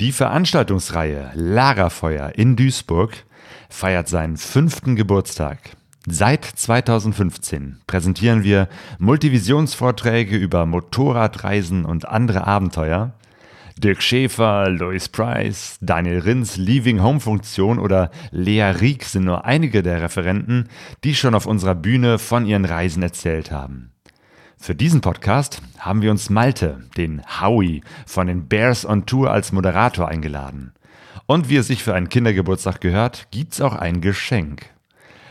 Die Veranstaltungsreihe Lagerfeuer in Duisburg feiert seinen fünften Geburtstag. Seit 2015 präsentieren wir Multivisionsvorträge über Motorradreisen und andere Abenteuer. Dirk Schäfer, Lois Price, Daniel Rins Leaving Home Funktion oder Lea Rieck sind nur einige der Referenten, die schon auf unserer Bühne von ihren Reisen erzählt haben. Für diesen Podcast haben wir uns Malte, den Howie, von den Bears on Tour als Moderator eingeladen. Und wie es sich für einen Kindergeburtstag gehört, gibt's auch ein Geschenk.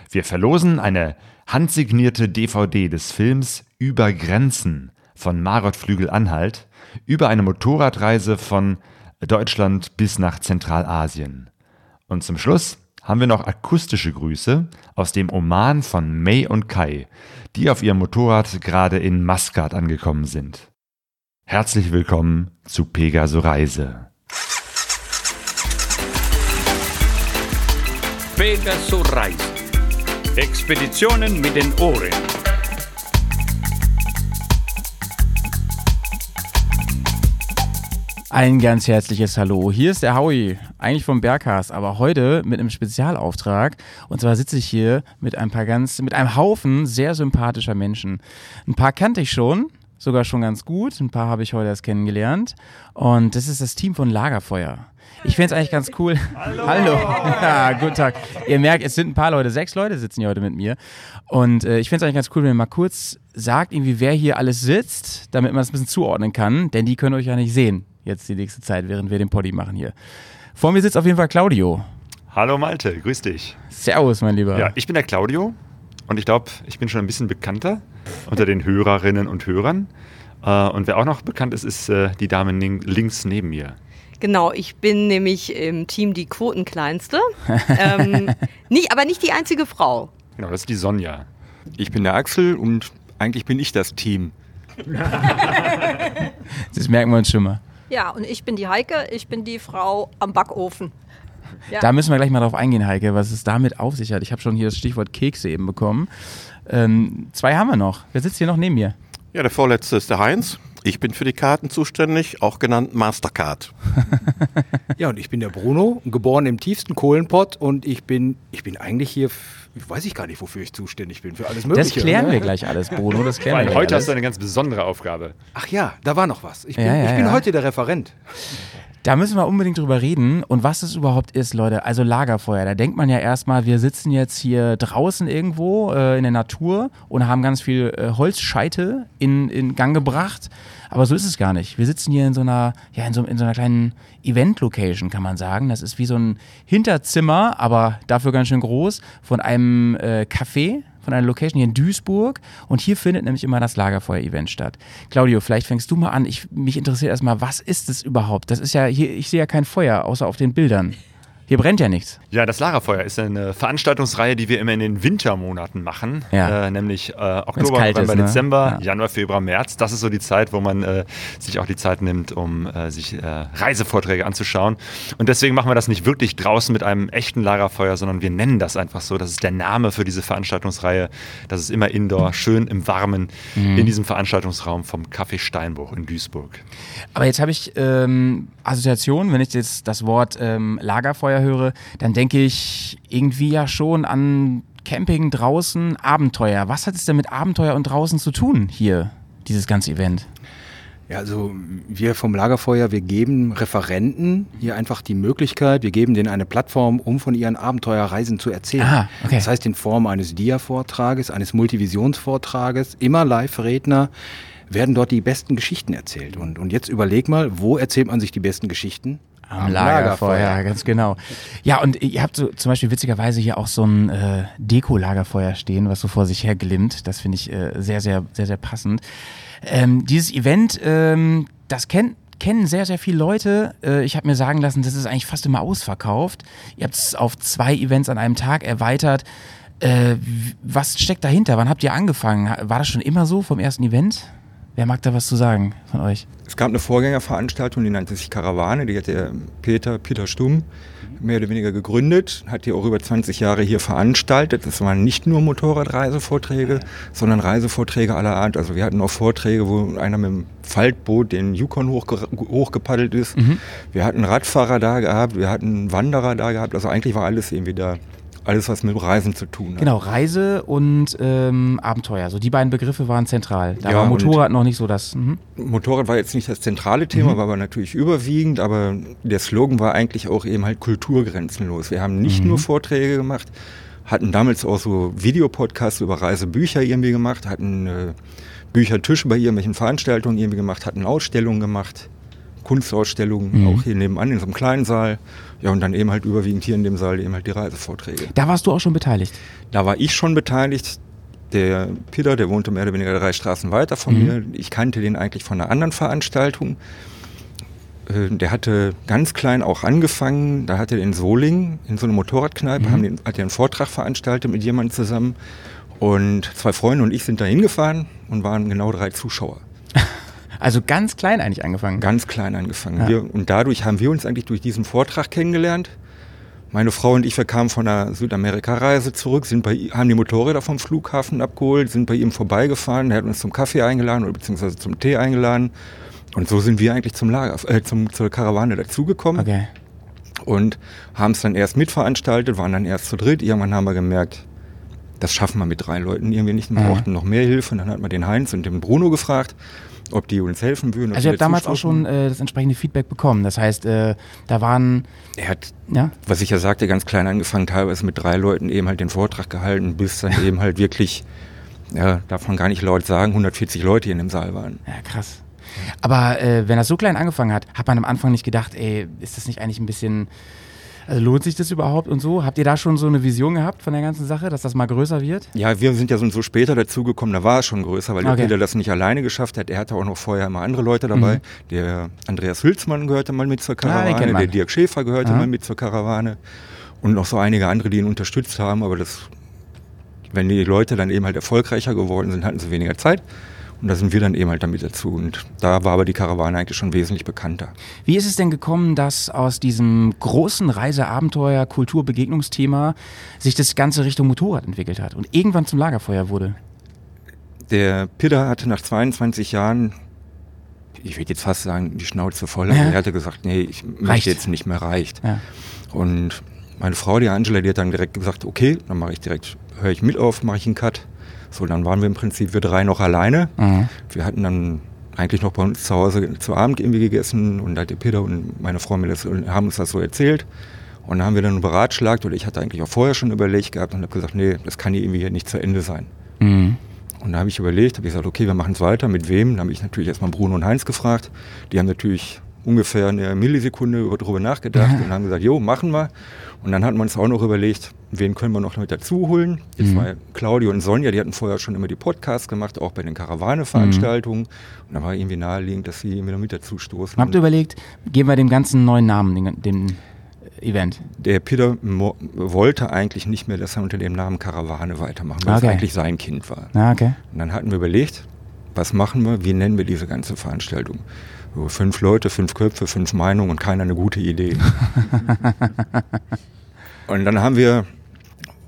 Wir verlosen eine handsignierte DVD des Films Über Grenzen von Marot Flügel-Anhalt über eine Motorradreise von Deutschland bis nach Zentralasien. Und zum Schluss haben wir noch akustische Grüße aus dem Oman von May und Kai, die auf ihrem Motorrad gerade in Maskat angekommen sind. Herzlich willkommen zu Pegaso Reise. Pegaso Reise. Expeditionen mit den Ohren. Ein ganz herzliches Hallo. Hier ist der Howie, eigentlich vom Berghast, aber heute mit einem Spezialauftrag. Und zwar sitze ich hier mit ein paar ganz, mit einem Haufen sehr sympathischer Menschen. Ein paar kannte ich schon, sogar schon ganz gut. Ein paar habe ich heute erst kennengelernt. Und das ist das Team von Lagerfeuer. Ich finde es eigentlich ganz cool. Hallo. Hallo. Ja, guten Tag. Ihr merkt, es sind ein paar Leute, sechs Leute sitzen hier heute mit mir. Und äh, ich finde es eigentlich ganz cool, wenn ihr mal kurz sagt, irgendwie, wer hier alles sitzt, damit man es ein bisschen zuordnen kann. Denn die können euch ja nicht sehen jetzt die nächste Zeit, während wir den Poddy machen hier. Vor mir sitzt auf jeden Fall Claudio. Hallo Malte, grüß dich. Servus, mein Lieber. Ja, ich bin der Claudio und ich glaube, ich bin schon ein bisschen bekannter unter den Hörerinnen und Hörern. Äh, und wer auch noch bekannt ist, ist äh, die Dame links neben mir. Genau, ich bin nämlich im Team die Quotenkleinste. ähm, nicht, aber nicht die einzige Frau. Genau, das ist die Sonja. Ich bin der Axel und eigentlich bin ich das Team. das merken wir uns schon mal. Ja, und ich bin die Heike, ich bin die Frau am Backofen. Ja. Da müssen wir gleich mal drauf eingehen, Heike, was es damit auf sich hat. Ich habe schon hier das Stichwort Kekse eben bekommen. Ähm, zwei haben wir noch. Wer sitzt hier noch neben mir? Ja, der vorletzte ist der Heinz. Ich bin für die Karten zuständig, auch genannt Mastercard. ja, und ich bin der Bruno, geboren im tiefsten Kohlenpott und ich bin, ich bin eigentlich hier weiß ich gar nicht, wofür ich zuständig bin. Für alles Mögliche. Das klären oder? wir gleich alles, Bruno. Das klären Weil wir heute alles. hast du eine ganz besondere Aufgabe. Ach ja, da war noch was. Ich bin, ja, ja, ich bin ja. heute der Referent. Da müssen wir unbedingt drüber reden. Und was es überhaupt ist, Leute, also Lagerfeuer. Da denkt man ja erstmal, wir sitzen jetzt hier draußen irgendwo äh, in der Natur und haben ganz viel äh, Holzscheite in, in Gang gebracht. Aber so ist es gar nicht. Wir sitzen hier in so einer, ja, in so, in so einer kleinen Event-Location, kann man sagen. Das ist wie so ein Hinterzimmer, aber dafür ganz schön groß, von einem äh, Café, von einer Location hier in Duisburg. Und hier findet nämlich immer das Lagerfeuer-Event statt. Claudio, vielleicht fängst du mal an. Ich, mich interessiert erstmal, was ist es überhaupt? Das ist ja hier, ich sehe ja kein Feuer, außer auf den Bildern. Hier brennt ja nichts. Ja, das Lagerfeuer ist eine Veranstaltungsreihe, die wir immer in den Wintermonaten machen. Ja. Äh, nämlich äh, Oktober, November, ist, ne? Dezember, ja. Januar, Februar, März. Das ist so die Zeit, wo man äh, sich auch die Zeit nimmt, um äh, sich äh, Reisevorträge anzuschauen. Und deswegen machen wir das nicht wirklich draußen mit einem echten Lagerfeuer, sondern wir nennen das einfach so. Das ist der Name für diese Veranstaltungsreihe. Das ist immer indoor, schön im Warmen, mhm. in diesem Veranstaltungsraum vom Café Steinbruch in Duisburg. Aber jetzt habe ich ähm, Assoziationen, wenn ich jetzt das Wort ähm, Lagerfeuer Abenteuer höre, dann denke ich irgendwie ja schon an Camping draußen, Abenteuer. Was hat es denn mit Abenteuer und draußen zu tun hier, dieses ganze Event? Ja, also wir vom Lagerfeuer, wir geben Referenten hier einfach die Möglichkeit, wir geben denen eine Plattform, um von ihren Abenteuerreisen zu erzählen. Aha, okay. Das heißt in Form eines Dia-Vortrages, eines Multivisionsvortrages, immer Live-Redner, werden dort die besten Geschichten erzählt. Und, und jetzt überleg mal, wo erzählt man sich die besten Geschichten? Am, Lagerfeuer, ja, ganz genau. Ja, und ihr habt so zum Beispiel witzigerweise hier auch so ein äh, Deko-Lagerfeuer stehen, was so vor sich her glimmt. Das finde ich äh, sehr, sehr, sehr, sehr passend. Ähm, dieses Event, ähm, das kennt kennen sehr, sehr viele Leute. Äh, ich habe mir sagen lassen, das ist eigentlich fast immer ausverkauft. Ihr habt es auf zwei Events an einem Tag erweitert. Äh, was steckt dahinter? Wann habt ihr angefangen? War das schon immer so vom ersten Event? Wer mag da was zu sagen von euch? Es gab eine Vorgängerveranstaltung, die nannte sich Karawane, die hat der Peter, Peter Stumm mehr oder weniger gegründet, hat die auch über 20 Jahre hier veranstaltet. Das waren nicht nur Motorradreisevorträge, sondern Reisevorträge aller Art. Also wir hatten auch Vorträge, wo einer mit dem Faltboot den Yukon hochge hochgepaddelt ist. Mhm. Wir hatten Radfahrer da gehabt, wir hatten Wanderer da gehabt. Also eigentlich war alles irgendwie da alles, was mit Reisen zu tun hat. Genau, Reise und ähm, Abenteuer. So die beiden Begriffe waren zentral. Da ja, war Motorrad noch nicht so das. Mhm. Motorrad war jetzt nicht das zentrale Thema, mhm. war aber natürlich überwiegend. Aber der Slogan war eigentlich auch eben halt kulturgrenzenlos. Wir haben nicht mhm. nur Vorträge gemacht, hatten damals auch so Videopodcasts über Reisebücher irgendwie gemacht, hatten äh, Büchertische bei irgendwelchen Veranstaltungen irgendwie gemacht, hatten Ausstellungen gemacht. Kunstausstellungen, mhm. auch hier nebenan in so einem kleinen Saal. Ja, und dann eben halt überwiegend hier in dem Saal eben halt die Reisevorträge. Da warst du auch schon beteiligt? Da war ich schon beteiligt. Der Peter, der wohnte mehr oder weniger drei Straßen weiter von mhm. mir. Ich kannte den eigentlich von einer anderen Veranstaltung. Äh, der hatte ganz klein auch angefangen. Da hatte er in Solingen in so einer Motorradkneipe, mhm. haben den, hat er einen Vortrag veranstaltet mit jemandem zusammen. Und zwei Freunde und ich sind da hingefahren und waren genau drei Zuschauer. Also ganz klein eigentlich angefangen. Ganz klein angefangen. Ja. Wir, und dadurch haben wir uns eigentlich durch diesen Vortrag kennengelernt. Meine Frau und ich, wir kamen von einer Südamerika-Reise zurück, sind bei, haben die Motorräder vom Flughafen abgeholt, sind bei ihm vorbeigefahren, er hat uns zum Kaffee eingeladen oder beziehungsweise zum Tee eingeladen. Und so sind wir eigentlich zum Lager, äh, zum, zur Karawane dazugekommen. Okay. Und haben es dann erst mitveranstaltet, waren dann erst zu dritt. Irgendwann haben wir gemerkt, das schaffen wir mit drei Leuten irgendwie nicht. Wir brauchten noch mehr Hilfe. Und dann hat man den Heinz und den Bruno gefragt ob die uns helfen würden. Also ihr habt damals auch schon äh, das entsprechende Feedback bekommen. Das heißt, äh, da waren... Er hat, ja? was ich ja sagte, ganz klein angefangen, teilweise mit drei Leuten eben halt den Vortrag gehalten, bis dann eben halt wirklich, ja, darf man gar nicht laut sagen, 140 Leute hier in dem Saal waren. Ja, krass. Aber äh, wenn das so klein angefangen hat, hat man am Anfang nicht gedacht, ey, ist das nicht eigentlich ein bisschen also lohnt sich das überhaupt und so? Habt ihr da schon so eine Vision gehabt von der ganzen Sache, dass das mal größer wird? Ja, wir sind ja so, so später dazugekommen, da war es schon größer, weil okay. der Peter das nicht alleine geschafft hat. Er hatte auch noch vorher immer andere Leute dabei. Mhm. Der Andreas Hülsmann gehörte mal mit zur ah, Karawane, ah, der Dirk Schäfer gehörte Aha. mal mit zur Karawane und noch so einige andere, die ihn unterstützt haben, aber das, wenn die Leute dann eben halt erfolgreicher geworden sind, hatten sie weniger Zeit. Und da sind wir dann eben halt damit dazu. Und da war aber die Karawane eigentlich schon wesentlich bekannter. Wie ist es denn gekommen, dass aus diesem großen Reiseabenteuer, Kulturbegegnungsthema sich das Ganze Richtung Motorrad entwickelt hat und irgendwann zum Lagerfeuer wurde? Der Pidder hatte nach 22 Jahren, ich würde jetzt fast sagen, die Schnauze voll. Ja. Er hatte gesagt, nee, ich möchte jetzt nicht mehr, reicht. Ja. Und meine Frau, die Angela, die hat dann direkt gesagt, okay, dann mache ich direkt, höre ich mit auf, mache ich einen Cut. So, dann waren wir im Prinzip wir drei noch alleine. Mhm. Wir hatten dann eigentlich noch bei uns zu Hause zu Abend irgendwie gegessen und da hat der Peter und meine Frau haben uns das so erzählt. Und dann haben wir dann beratschlagt, oder ich hatte eigentlich auch vorher schon überlegt gehabt und habe gesagt, nee, das kann hier irgendwie hier nicht zu Ende sein. Mhm. Und da habe ich überlegt, habe ich gesagt, okay, wir machen es weiter. Mit wem? Dann habe ich natürlich erstmal Bruno und Heinz gefragt. Die haben natürlich ungefähr eine Millisekunde darüber nachgedacht ja. und haben gesagt, jo, machen wir. Und dann hatten wir uns auch noch überlegt, wen können wir noch mit dazu holen. Jetzt mhm. war Claudio und Sonja, die hatten vorher schon immer die Podcasts gemacht, auch bei den Karawane-Veranstaltungen. Mhm. Und da war irgendwie naheliegend, dass sie wieder mit dazu stoßen. Habt ihr überlegt, geben wir dem ganzen neuen Namen, dem, dem Event? Der Peter wollte eigentlich nicht mehr, dass er unter dem Namen Karawane weitermachen, weil okay. es eigentlich sein Kind war. Ah, okay. Und dann hatten wir überlegt, was machen wir, wie nennen wir diese ganze Veranstaltung? So fünf Leute, fünf Köpfe, fünf Meinungen und keiner eine gute Idee. und dann haben wir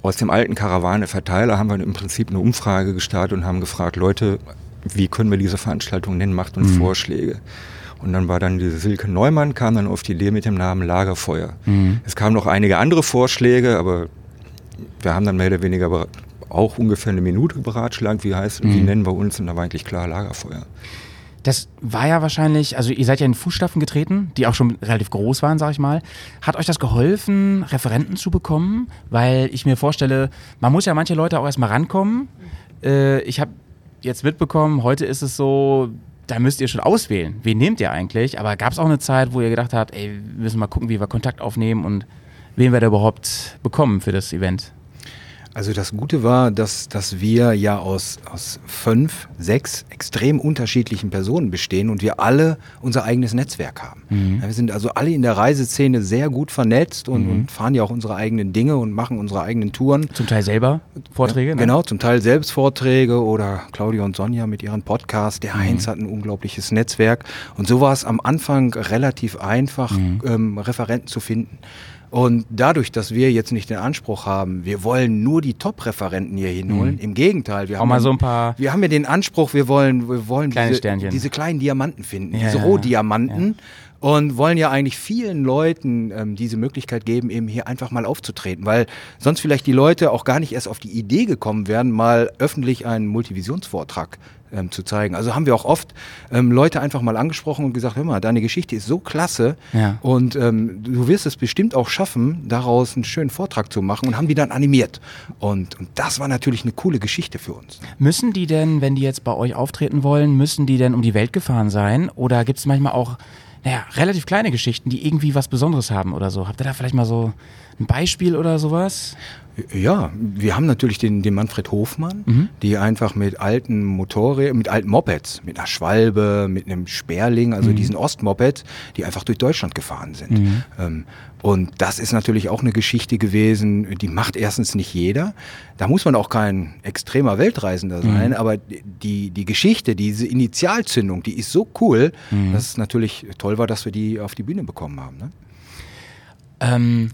aus dem alten Karawane-Verteiler haben wir im Prinzip eine Umfrage gestartet und haben gefragt, Leute, wie können wir diese Veranstaltung nennen, macht uns mhm. Vorschläge. Und dann war dann diese Silke Neumann, kam dann auf die Idee mit dem Namen Lagerfeuer. Mhm. Es kamen noch einige andere Vorschläge, aber wir haben dann mehr oder weniger auch ungefähr eine Minute beratschlagt, wie heißt, mhm. wie nennen wir uns, und da war eigentlich klar Lagerfeuer. Das war ja wahrscheinlich, also ihr seid ja in Fußstapfen getreten, die auch schon relativ groß waren, sag ich mal. Hat euch das geholfen, Referenten zu bekommen? Weil ich mir vorstelle, man muss ja manche Leute auch erstmal rankommen. Äh, ich habe jetzt mitbekommen, heute ist es so, da müsst ihr schon auswählen. Wen nehmt ihr eigentlich? Aber gab es auch eine Zeit, wo ihr gedacht habt, ey, wir müssen mal gucken, wie wir Kontakt aufnehmen und wen wir da überhaupt bekommen für das Event? Also das Gute war, dass, dass wir ja aus, aus fünf, sechs extrem unterschiedlichen Personen bestehen und wir alle unser eigenes Netzwerk haben. Mhm. Wir sind also alle in der Reiseszene sehr gut vernetzt und, mhm. und, fahren ja auch unsere eigenen Dinge und machen unsere eigenen Touren. Zum Teil selber Vorträge? Ja, ne? Genau, zum Teil selbst Vorträge oder Claudia und Sonja mit ihren Podcasts. Der mhm. Heinz hat ein unglaubliches Netzwerk und so war es am Anfang relativ einfach, mhm. ähm, Referenten zu finden. Und dadurch, dass wir jetzt nicht den Anspruch haben, wir wollen nur die Top-Referenten hier hinholen, mhm. im Gegenteil, wir Auch haben, mal so ein paar wir haben ja den Anspruch, wir wollen, wir wollen kleine diese, diese kleinen Diamanten finden, ja, diese Rohdiamanten. Ja. Und wollen ja eigentlich vielen Leuten ähm, diese Möglichkeit geben, eben hier einfach mal aufzutreten, weil sonst vielleicht die Leute auch gar nicht erst auf die Idee gekommen wären, mal öffentlich einen Multivisionsvortrag ähm, zu zeigen. Also haben wir auch oft ähm, Leute einfach mal angesprochen und gesagt, hör mal, deine Geschichte ist so klasse ja. und ähm, du wirst es bestimmt auch schaffen, daraus einen schönen Vortrag zu machen und haben die dann animiert. Und, und das war natürlich eine coole Geschichte für uns. Müssen die denn, wenn die jetzt bei euch auftreten wollen, müssen die denn um die Welt gefahren sein oder gibt es manchmal auch naja, relativ kleine Geschichten, die irgendwie was Besonderes haben oder so? Habt ihr da vielleicht mal so ein Beispiel oder sowas? Ja, wir haben natürlich den, den Manfred Hofmann, mhm. die einfach mit alten Motorrädern, mit alten Mopeds, mit einer Schwalbe, mit einem Sperling, also mhm. diesen Ostmoped, die einfach durch Deutschland gefahren sind. Mhm. Ähm, und das ist natürlich auch eine Geschichte gewesen, die macht erstens nicht jeder. Da muss man auch kein extremer Weltreisender sein, mhm. aber die, die Geschichte, diese Initialzündung, die ist so cool, mhm. dass es natürlich toll war, dass wir die auf die Bühne bekommen haben. Ne? Ähm,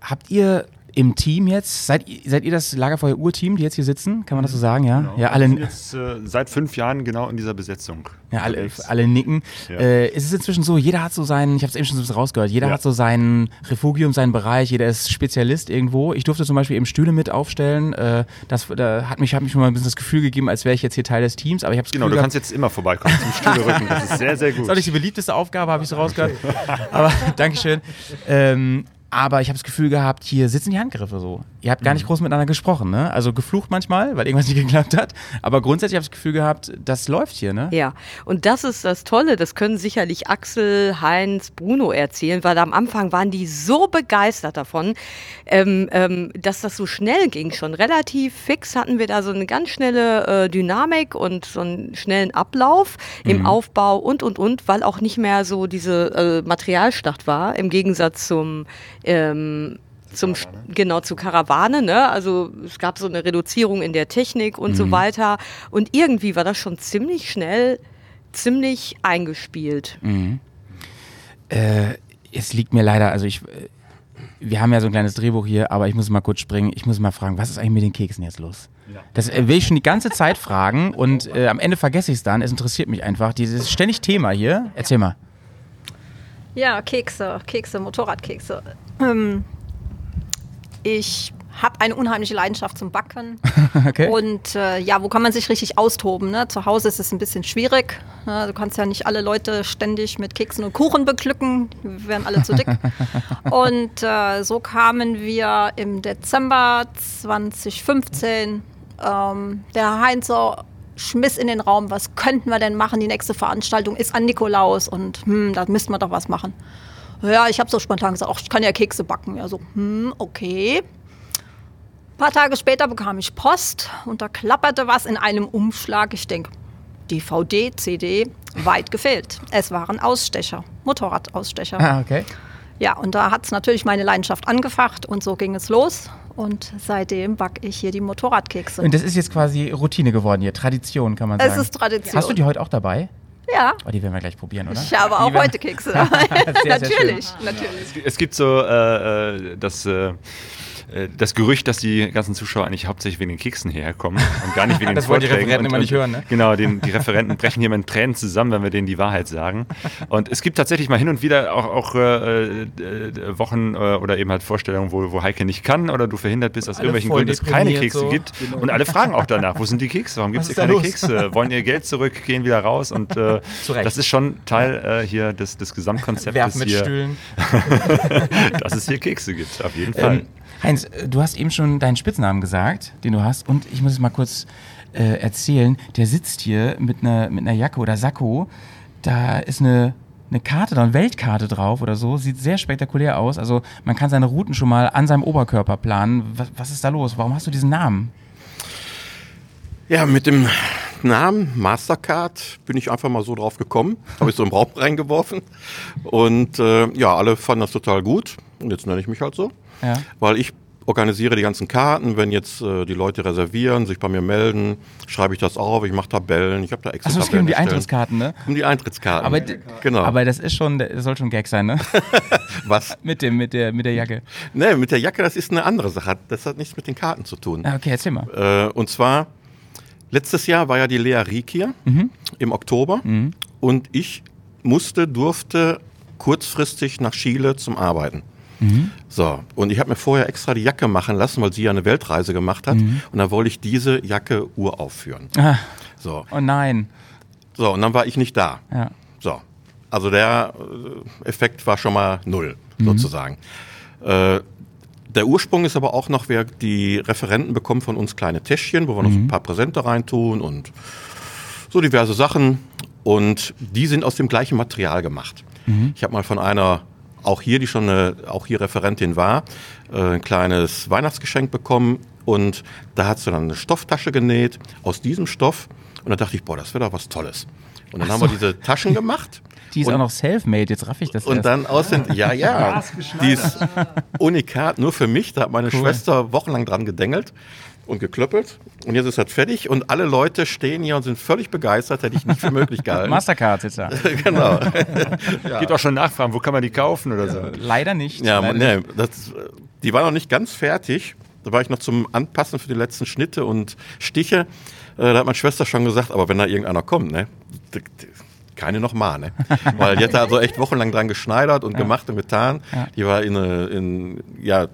habt ihr im Team jetzt, seid, seid ihr das Lagerfeuer-Ur-Team, die jetzt hier sitzen? Kann man das so sagen, ja? Genau. Ja, alle. Wir sind jetzt äh, seit fünf Jahren genau in dieser Besetzung. Ja, alle, alle nicken. Ja. Äh, es ist inzwischen so, jeder hat so seinen, ich habe es eben schon so ein bisschen rausgehört, jeder ja. hat so sein Refugium, seinen Bereich, jeder ist Spezialist irgendwo. Ich durfte zum Beispiel eben Stühle mit aufstellen. Äh, das da hat mich, hat mich schon mal ein bisschen das Gefühl gegeben, als wäre ich jetzt hier Teil des Teams. Aber ich habe Genau, Gefühl du kannst jetzt immer vorbeikommen zum Stühle rücken. Das ist sehr, sehr gut. Das ist auch nicht die beliebteste Aufgabe, habe ich so rausgehört. Aber Dankeschön. Ähm, aber ich habe das Gefühl gehabt, hier sitzen die Handgriffe so. Ihr habt gar nicht mhm. groß miteinander gesprochen, ne? Also geflucht manchmal, weil irgendwas nicht geklappt hat. Aber grundsätzlich habe ich das Gefühl gehabt, das läuft hier, ne? Ja, und das ist das Tolle. Das können sicherlich Axel, Heinz, Bruno erzählen, weil am Anfang waren die so begeistert davon, ähm, ähm, dass das so schnell ging. Schon relativ fix hatten wir da so eine ganz schnelle äh, Dynamik und so einen schnellen Ablauf mhm. im Aufbau und, und, und, weil auch nicht mehr so diese äh, Materialschlacht war, im Gegensatz zum ähm, zum Karawane. genau zu Karawane, ne? Also es gab so eine Reduzierung in der Technik und mhm. so weiter. Und irgendwie war das schon ziemlich schnell, ziemlich eingespielt. Mhm. Äh, es liegt mir leider, also ich, äh, wir haben ja so ein kleines Drehbuch hier, aber ich muss mal kurz springen. Ich muss mal fragen, was ist eigentlich mit den Keksen jetzt los? Ja. Das äh, will ich schon die ganze Zeit fragen und äh, am Ende vergesse ich es dann. Es interessiert mich einfach. Dieses ständig Thema hier. Erzähl mal. Ja, Kekse, Kekse, Motorradkekse. Ähm, ich habe eine unheimliche Leidenschaft zum Backen. okay. Und äh, ja, wo kann man sich richtig austoben? Ne? Zu Hause ist es ein bisschen schwierig. Ne? Du kannst ja nicht alle Leute ständig mit Keksen und Kuchen beglücken. Wir wären alle zu dick. und äh, so kamen wir im Dezember 2015. Ähm, der Heinzer schmiss in den Raum, was könnten wir denn machen? Die nächste Veranstaltung ist an Nikolaus und hm, da müssten wir doch was machen. Ja, ich habe so spontan gesagt, ach, ich kann ja Kekse backen. Ja, so, hm, okay. Ein paar Tage später bekam ich Post und da klapperte was in einem Umschlag. Ich denke, DVD, CD, weit gefehlt. Es waren Ausstecher, Motorradausstecher. Ah, okay. Ja, und da hat es natürlich meine Leidenschaft angefacht und so ging es los. Und seitdem backe ich hier die Motorradkekse. Und das ist jetzt quasi Routine geworden hier, Tradition kann man sagen. Es ist Tradition. Hast du die heute auch dabei? Ja. Oh, die werden wir gleich probieren, oder? Ich habe auch heute Kekse. sehr, natürlich, sehr natürlich. Es gibt so äh, äh das. Äh, das Gerücht, dass die ganzen Zuschauer eigentlich hauptsächlich wegen den Keksen herkommen und gar nicht wegen den. Das wollen die Referenten immer nicht hören, ne? Genau, den, die Referenten brechen hier mit Tränen zusammen, wenn wir denen die Wahrheit sagen. Und es gibt tatsächlich mal hin und wieder auch, auch äh, äh, Wochen äh, oder eben halt Vorstellungen, wo, wo Heike nicht kann oder du verhindert bist, aus alle irgendwelchen Gründen es keine Kekse so. gibt. Genau. Und alle fragen auch danach, wo sind die Kekse? Warum gibt es hier keine los? Kekse? Wollen ihr Geld zurück, gehen wieder raus? Und äh, das ist schon Teil äh, hier des, des Gesamtkonzeptes. Werfen mit hier, Stühlen. dass es hier Kekse gibt, auf jeden Fall. Ähm, Heinz, du hast eben schon deinen Spitznamen gesagt, den du hast. Und ich muss es mal kurz äh, erzählen. Der sitzt hier mit einer mit einer Jacke oder Sakko. Da ist eine, eine Karte, eine Weltkarte drauf oder so. Sieht sehr spektakulär aus. Also man kann seine Routen schon mal an seinem Oberkörper planen. Was, was ist da los? Warum hast du diesen Namen? Ja, mit dem Namen Mastercard bin ich einfach mal so drauf gekommen. Habe ich so im Raum reingeworfen. Und äh, ja, alle fanden das total gut. Und jetzt nenne ich mich halt so. Ja. Weil ich organisiere die ganzen Karten. Wenn jetzt äh, die Leute reservieren, sich bei mir melden, schreibe ich das auf. Ich mache Tabellen. Ich habe da extra Achso, es geht um die Eintrittskarten, ne? Um die Eintrittskarten. Aber, genau. aber das ist schon, das soll schon Gag sein, ne? Was? mit, dem, mit, der, mit der Jacke. Ne, mit der Jacke, das ist eine andere Sache. Das hat nichts mit den Karten zu tun. Ah, okay, erzähl mal. Äh, und zwar, letztes Jahr war ja die Lea Riek hier mhm. im Oktober. Mhm. Und ich musste, durfte kurzfristig nach Chile zum Arbeiten. Mhm. So, und ich habe mir vorher extra die Jacke machen lassen, weil sie ja eine Weltreise gemacht hat. Mhm. Und dann wollte ich diese Jacke uraufführen. Ah. So. Oh nein. So, und dann war ich nicht da. Ja. So. Also der äh, Effekt war schon mal null, mhm. sozusagen. Äh, der Ursprung ist aber auch noch, wer die Referenten bekommen von uns kleine Täschchen, wo wir noch so ein mhm. paar Präsente reintun und so diverse Sachen. Und die sind aus dem gleichen Material gemacht. Mhm. Ich habe mal von einer auch hier, die schon eine, auch hier Referentin war, äh, ein kleines Weihnachtsgeschenk bekommen und da hat sie dann eine Stofftasche genäht aus diesem Stoff und da dachte ich, boah, das wäre doch was Tolles. Und dann Ach haben wir diese Taschen gemacht. Die ist und, auch noch self-made, jetzt raff ich das Und erst. dann aus den, ja, ja, die ist unikat, nur für mich, da hat meine cool. Schwester wochenlang dran gedengelt und geklöppelt. Und jetzt ist das fertig und alle Leute stehen hier und sind völlig begeistert, hätte ich nicht für möglich gehalten. Mastercard jetzt da. genau. ja. Geht auch schon nachfragen, wo kann man die kaufen oder so? Leider nicht. Ja, leider nee, das, die war noch nicht ganz fertig. Da war ich noch zum Anpassen für die letzten Schnitte und Stiche. Äh, da hat meine Schwester schon gesagt, aber wenn da irgendeiner kommt, ne? keine nochmal, ne? Weil die hat da also echt wochenlang dran geschneidert und ja. gemacht und getan. Ja. Die war in, in ja,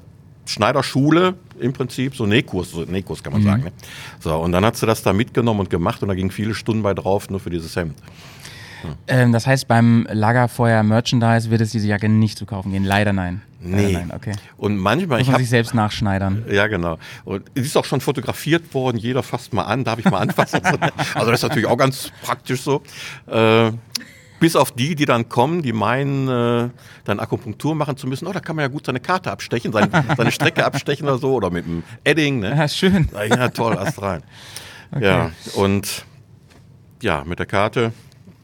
Schneiderschule im Prinzip, so Nähkurs, so Nähkurs kann man mhm. sagen. Ne? So, und dann hat sie das da mitgenommen und gemacht und da gingen viele Stunden bei drauf, nur für dieses Hemd. Ja. Ähm, das heißt, beim Lagerfeuer Merchandise wird es diese Jacke nicht zu kaufen gehen? Leider nein. Nee. Leider nein, okay. Und manchmal. Muss man sich selbst nachschneidern. Ja, genau. Und es ist auch schon fotografiert worden, jeder fasst mal an, darf ich mal anfassen? also, das ist natürlich auch ganz praktisch so. Äh, bis auf die, die dann kommen, die meinen, äh, dann Akupunktur machen zu müssen. Oh, da kann man ja gut seine Karte abstechen, seine, seine Strecke abstechen oder so, oder mit einem Edding. Ne? Ja, schön. Ja, toll, rein. Okay. Ja, und ja, mit der Karte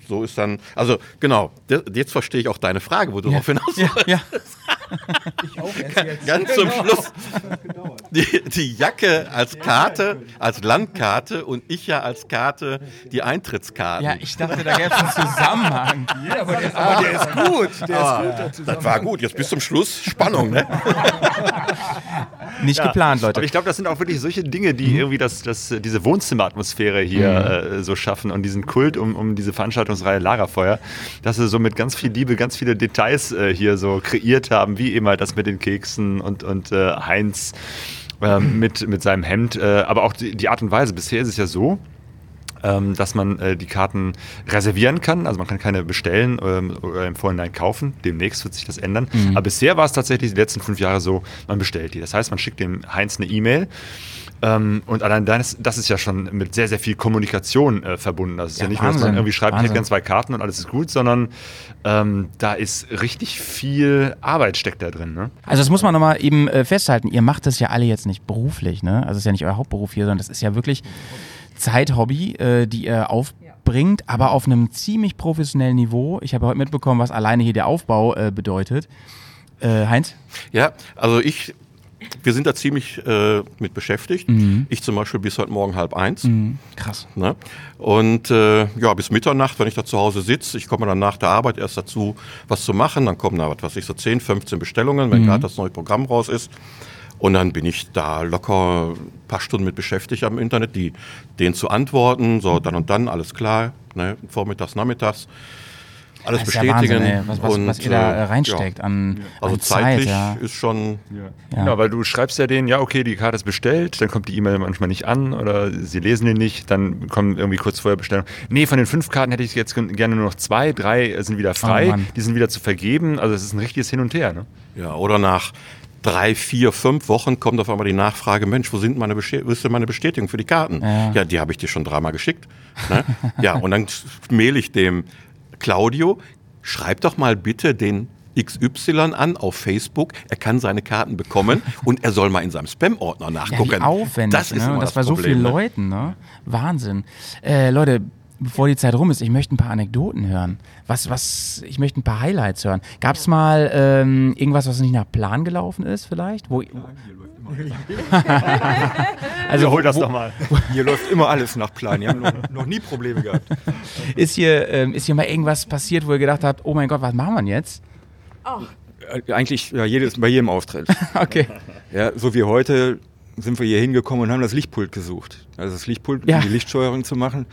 so ist dann, also genau, jetzt verstehe ich auch deine Frage, wo du ja. darauf hinaus ja, ja. ich auch erst Ganz zum genau. Schluss. Die, die, Jacke als Karte, als Landkarte und ich ja als Karte die Eintrittskarte. Ja, ich dachte, da gäbe es einen Zusammenhang. Ja, aber, der, aber der ist gut. Der aber, ist gut das war gut, jetzt bis zum Schluss Spannung, ne? Nicht ja, geplant, Leute. Aber ich glaube, das sind auch wirklich solche Dinge, die mhm. irgendwie das, das, diese Wohnzimmeratmosphäre hier mhm. äh, so schaffen und diesen Kult um, um diese Veranstaltungsreihe Lagerfeuer, dass sie so mit ganz viel Liebe ganz viele Details äh, hier so kreiert haben, wie halt das mit den Keksen und, und äh, Heinz äh, mit, mit seinem Hemd. Äh, aber auch die, die Art und Weise. Bisher ist es ja so, ähm, dass man äh, die Karten reservieren kann. Also man kann keine bestellen ähm, oder im Vorhinein kaufen. Demnächst wird sich das ändern. Mhm. Aber bisher war es tatsächlich die letzten fünf Jahre so, man bestellt die. Das heißt, man schickt dem Heinz eine E-Mail. Ähm, und allein das, das ist ja schon mit sehr, sehr viel Kommunikation äh, verbunden. Das ist ja, ja nicht Wahnsinn. nur, dass man irgendwie schreibt, Wahnsinn. ich hätte gerne zwei Karten und alles ist gut, sondern ähm, da ist richtig viel Arbeit steckt da drin. Ne? Also das muss man nochmal eben äh, festhalten. Ihr macht das ja alle jetzt nicht beruflich. Ne? Also es ist ja nicht euer Hauptberuf hier, sondern das ist ja wirklich Zeithobby, äh, die ihr aufbringt, aber auf einem ziemlich professionellen Niveau. Ich habe heute mitbekommen, was alleine hier der Aufbau äh, bedeutet. Äh, Heinz? Ja, also ich, wir sind da ziemlich äh, mit beschäftigt. Mhm. Ich zum Beispiel bis heute Morgen halb eins. Mhm. Krass. Ne? Und äh, ja, bis Mitternacht, wenn ich da zu Hause sitze, ich komme dann nach der Arbeit erst dazu, was zu machen. Dann kommen da, was weiß ich, so 10, 15 Bestellungen, wenn mhm. gerade das neue Programm raus ist. Und dann bin ich da locker ein paar Stunden mit beschäftigt am Internet, die, denen zu antworten, so dann und dann, alles klar, ne, vormittags, nachmittags. Alles das bestätigen. Ja Wahnsinn, was, was, und, was ihr da äh, reinsteckt ja. an, also an zeitlich Zeit, ja. ist schon. Ja. ja. weil du schreibst ja denen, ja, okay, die Karte ist bestellt, dann kommt die E-Mail manchmal nicht an oder sie lesen die nicht, dann kommen irgendwie kurz vorher Bestellung. Nee, von den fünf Karten hätte ich jetzt gerne nur noch zwei, drei sind wieder frei, oh die sind wieder zu vergeben. Also es ist ein richtiges Hin und Her. Ne? Ja, oder nach drei, vier, fünf Wochen kommt auf einmal die Nachfrage, Mensch, wo sind meine, wo ist denn meine Bestätigung für die Karten? Ja, ja die habe ich dir schon dreimal geschickt. Ne? ja, und dann mail ich dem Claudio, schreib doch mal bitte den XY an auf Facebook, er kann seine Karten bekommen und er soll mal in seinem Spam-Ordner nachgucken. Ja, aufwendig, das ist ne? das, das bei so vielen ne? Leuten, ne? Wahnsinn. Äh, Leute, bevor die Zeit rum ist, ich möchte ein paar Anekdoten hören. Was, was, ich möchte ein paar Highlights hören. Gab es mal ähm, irgendwas, was nicht nach Plan gelaufen ist, vielleicht? Wo, also hol das wo, doch mal. Hier läuft immer alles nach Plan. Die haben noch, noch nie Probleme gehabt. Ist hier, ähm, ist hier mal irgendwas passiert, wo ihr gedacht habt, oh mein Gott, was machen wir jetzt? Oh. Eigentlich ja, jedes, bei jedem Auftritt. okay. Ja, so wie heute sind wir hier hingekommen und haben das Lichtpult gesucht. Also das Lichtpult, ja. um die Lichtsteuerung zu machen.